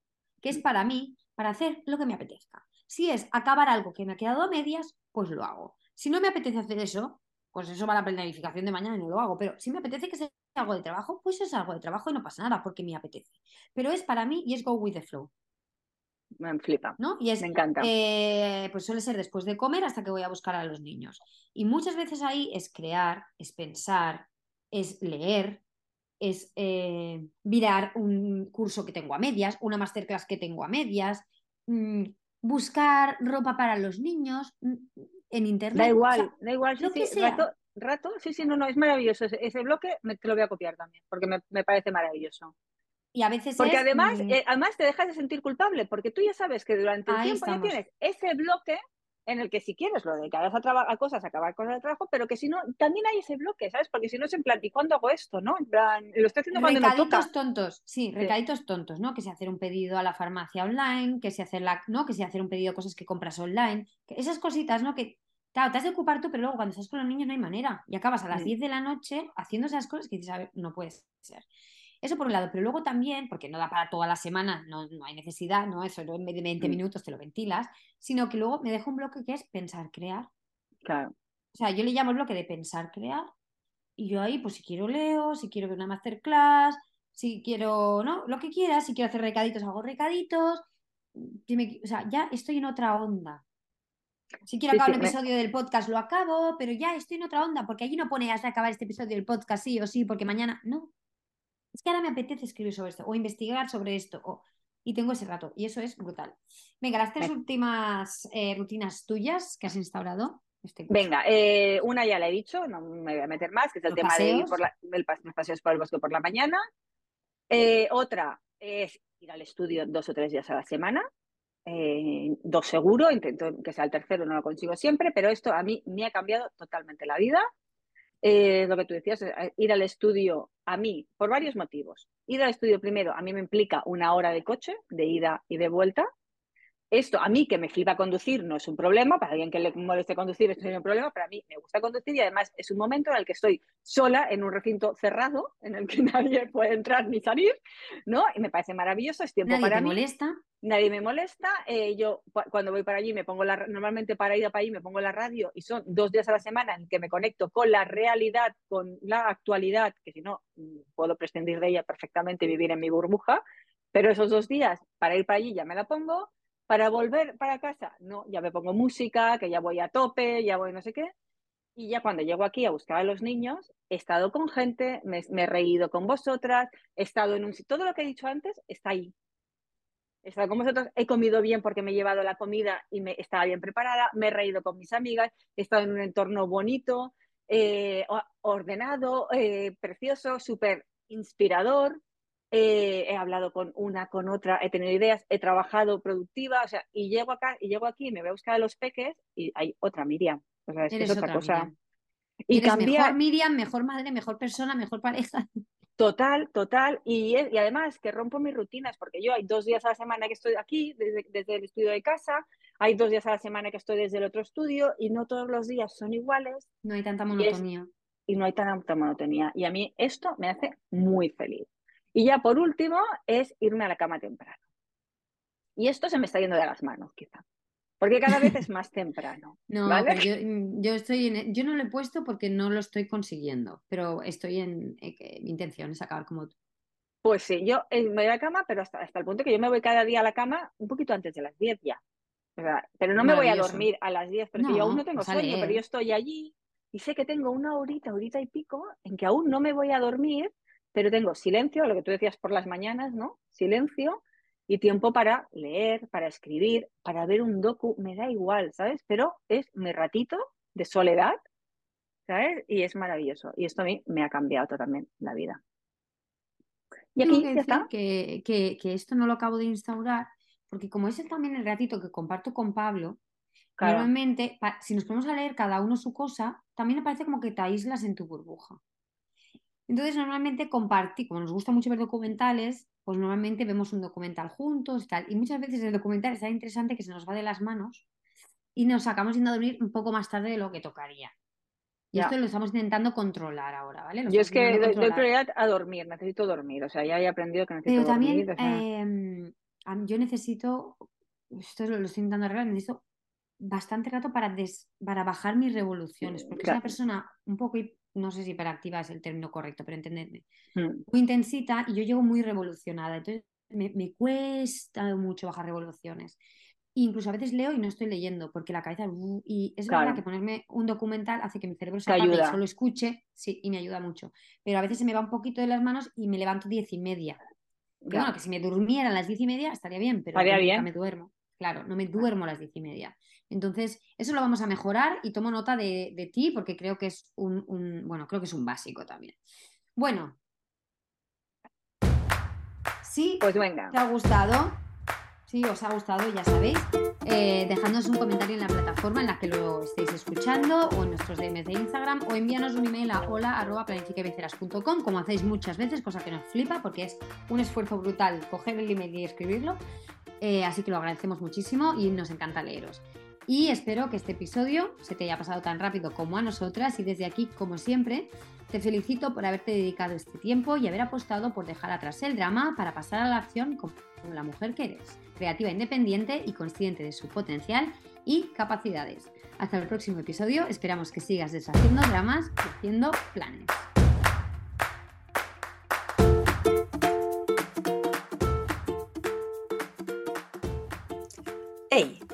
que es para mí, para hacer lo que me apetezca. Si es acabar algo que me ha quedado a medias, pues lo hago. Si no me apetece hacer eso, pues eso va a la planificación de mañana y no lo hago. Pero si me apetece que sea algo de trabajo, pues es algo de trabajo y no pasa nada porque me apetece. Pero es para mí y es go with the flow. Me flipa. ¿no? Y es, me encanta. Eh, pues suele ser después de comer hasta que voy a buscar a los niños. Y muchas veces ahí es crear, es pensar, es leer, es eh, mirar un curso que tengo a medias, una masterclass que tengo a medias, mm, buscar ropa para los niños mm, en internet. Da igual, da igual. Sí, Rato, sí, sí, no, no, es maravilloso. Ese, bloque me, te lo voy a copiar también, porque me, parece maravilloso. Y a veces Porque además, mm, eh, además te dejas de sentir culpable, porque tú ya sabes que durante el tiempo ya tienes ese bloque en el que si quieres lo dedicarás a, a cosas, a acabar cosas de trabajo, pero que si no, también hay ese bloque, ¿sabes? Porque si no es en plan, ¿y cuándo hago esto? ¿No? En plan, lo estoy haciendo cuando me toca. tontos, sí, recaditos tontos, ¿no? Que si hacer un pedido a la farmacia online, que si hacer la, ¿no? Que si hacer un pedido de cosas que compras online, que esas cositas, ¿no? Que Claro, te has de ocupar tú, pero luego cuando estás con los niños no hay manera. Y acabas a las 10 de la noche haciendo esas cosas que dices, a ver, no puede ser. Eso por un lado, pero luego también, porque no da para toda la semana, no, hay necesidad, no eso, en 20 mm. minutos te lo ventilas, sino que luego me dejo un bloque que es pensar, crear. Claro. O sea, yo le llamo el bloque de pensar, crear, y yo ahí, pues si quiero leo, si quiero ver una masterclass, si quiero, ¿no? Lo que quieras, si quiero hacer recaditos, hago recaditos. o sea, ya estoy en otra onda. Si quiero acabar un episodio del podcast, lo acabo, pero ya estoy en otra onda, porque allí no pone hasta acabar este episodio del podcast sí o sí, porque mañana. No. Es que ahora me apetece escribir sobre esto, o investigar sobre esto, o... y tengo ese rato, y eso es brutal. Venga, las tres últimas eh, rutinas tuyas que has instaurado. Este Venga, eh, una ya la he dicho, no me voy a meter más, que es el tema de ir por la, el, los paseos por el bosque por la mañana. Eh, otra es ir al estudio dos o tres días a la semana. Eh, dos seguro, intento que sea el tercero, no lo consigo siempre, pero esto a mí me ha cambiado totalmente la vida. Eh, lo que tú decías, eh, ir al estudio a mí, por varios motivos. Ir al estudio primero, a mí me implica una hora de coche, de ida y de vuelta, esto a mí que me flipa conducir no es un problema, para alguien que le moleste conducir esto es un problema, pero a mí me gusta conducir y además es un momento en el que estoy sola en un recinto cerrado, en el que nadie puede entrar ni salir, ¿no? Y me parece maravilloso, es tiempo nadie para te mí. molesta? Nadie me molesta. Eh, yo cuando voy para allí me pongo la, normalmente para ir para allí me pongo la radio y son dos días a la semana en que me conecto con la realidad, con la actualidad, que si no mm, puedo prescindir de ella perfectamente y vivir en mi burbuja, pero esos dos días para ir para allí ya me la pongo para volver para casa, no, ya me pongo música, que ya voy a tope, ya voy no sé qué. Y ya cuando llego aquí a buscar a los niños, he estado con gente, me, he reído con vosotras, he estado en un... Todo lo que he dicho antes está ahí. He estado con vosotros, he comido bien porque me he llevado la comida y me estaba bien preparada, me he reído con mis amigas, he estado en un entorno bonito, eh, ordenado, eh, precioso, súper inspirador. Eh, he hablado con una, con otra, he tenido ideas, he trabajado productiva, o sea, y llego acá, y llego aquí, me voy a buscar a los peques y hay otra Miriam. O sea, es, que es otra, cosa. Y Eres mejor Miriam, mejor madre, mejor persona, mejor pareja. Total, total. Y, y, además que rompo mis rutinas, porque yo hay dos días a la semana que estoy aquí, desde, desde, el estudio de casa, hay dos días a la semana que estoy desde el otro estudio, y no todos los días son iguales. No hay tanta monotonía. Y, y no hay tanta monotonía. Y a mí esto me hace muy feliz. Y ya por último es irme a la cama temprano. Y esto se me está yendo de las manos, quizá. Porque cada vez es más temprano. No, yo, estoy en, yo no lo he puesto porque no lo estoy consiguiendo, pero estoy en, mi intención es acabar como tú. Pues sí, yo me voy a la cama, pero hasta, hasta el punto que yo me voy cada día a la cama un poquito antes de las 10 ya. pero no me voy a dormir a las 10 porque yo aún no tengo sueño, pero yo estoy allí y sé que tengo una horita, horita y pico en que aún no me voy a dormir pero tengo silencio, lo que tú decías por las mañanas, ¿no? Silencio y tiempo para leer, para escribir, para ver un docu, me da igual, ¿sabes? Pero es mi ratito de soledad, ¿sabes? Y es maravilloso. Y esto a mí me ha cambiado totalmente la vida. Y aquí. Que, que, que, esto no lo acabo de instaurar, porque como es también el ratito que comparto con Pablo, normalmente, si nos ponemos a leer cada uno su cosa, también me parece como que te aíslas en tu burbuja. Entonces, normalmente compartir, como nos gusta mucho ver documentales, pues normalmente vemos un documental juntos y tal. Y muchas veces el documental está interesante que se nos va de las manos y nos acabamos yendo a dormir un poco más tarde de lo que tocaría. Y esto lo estamos intentando controlar ahora, ¿vale? yo es que doy, prioridad a dormir, necesito dormir. O sea, ya he aprendido que necesito Pero también, dormir. Em, yo necesito, esto lo, estoy intentando arreglar, necesito bastante rato para, para bajar mis revoluciones, porque soy una persona un poco no sé si hiperactiva es el término correcto, pero entendedme, mm. muy intensita y yo llego muy revolucionada, entonces me, cuesta mucho bajar revoluciones. Incluso a veces leo y no estoy leyendo porque la cabeza... Uh, y es verdad que ponerme un documental hace que mi cerebro se apague y solo escuche, sí, y me ayuda mucho. Pero a veces se me va un poquito de las manos y me levanto diez y media. Que bueno, que si me durmiera a las diez y media estaría bien, pero nunca me duermo. Claro, no me duermo a las diez y media. Entonces, eso lo vamos a mejorar y tomo nota de, ti porque creo que es un, bueno, creo que es un básico también. Bueno. Sí, pues venga. ¿Te ha gustado? si os ha gustado, ya sabéis, eh, dejadnos un comentario en la plataforma en la que lo estéis escuchando o en nuestros DMs de Instagram o envíanos un email a hola.planifiquevenceras.com como hacéis muchas veces, cosa que nos flipa porque es un esfuerzo brutal coger el email y escribirlo. Eh, así que lo agradecemos muchísimo y nos encanta leeros. Y espero que este episodio se te haya pasado tan rápido como a nosotras y desde aquí, como siempre, te felicito por haberte dedicado este tiempo y haber apostado por dejar atrás el drama para pasar a la acción como la mujer que eres, creativa, independiente y consciente de su potencial y capacidades. Hasta el próximo episodio, esperamos que sigas deshaciendo dramas y haciendo planes.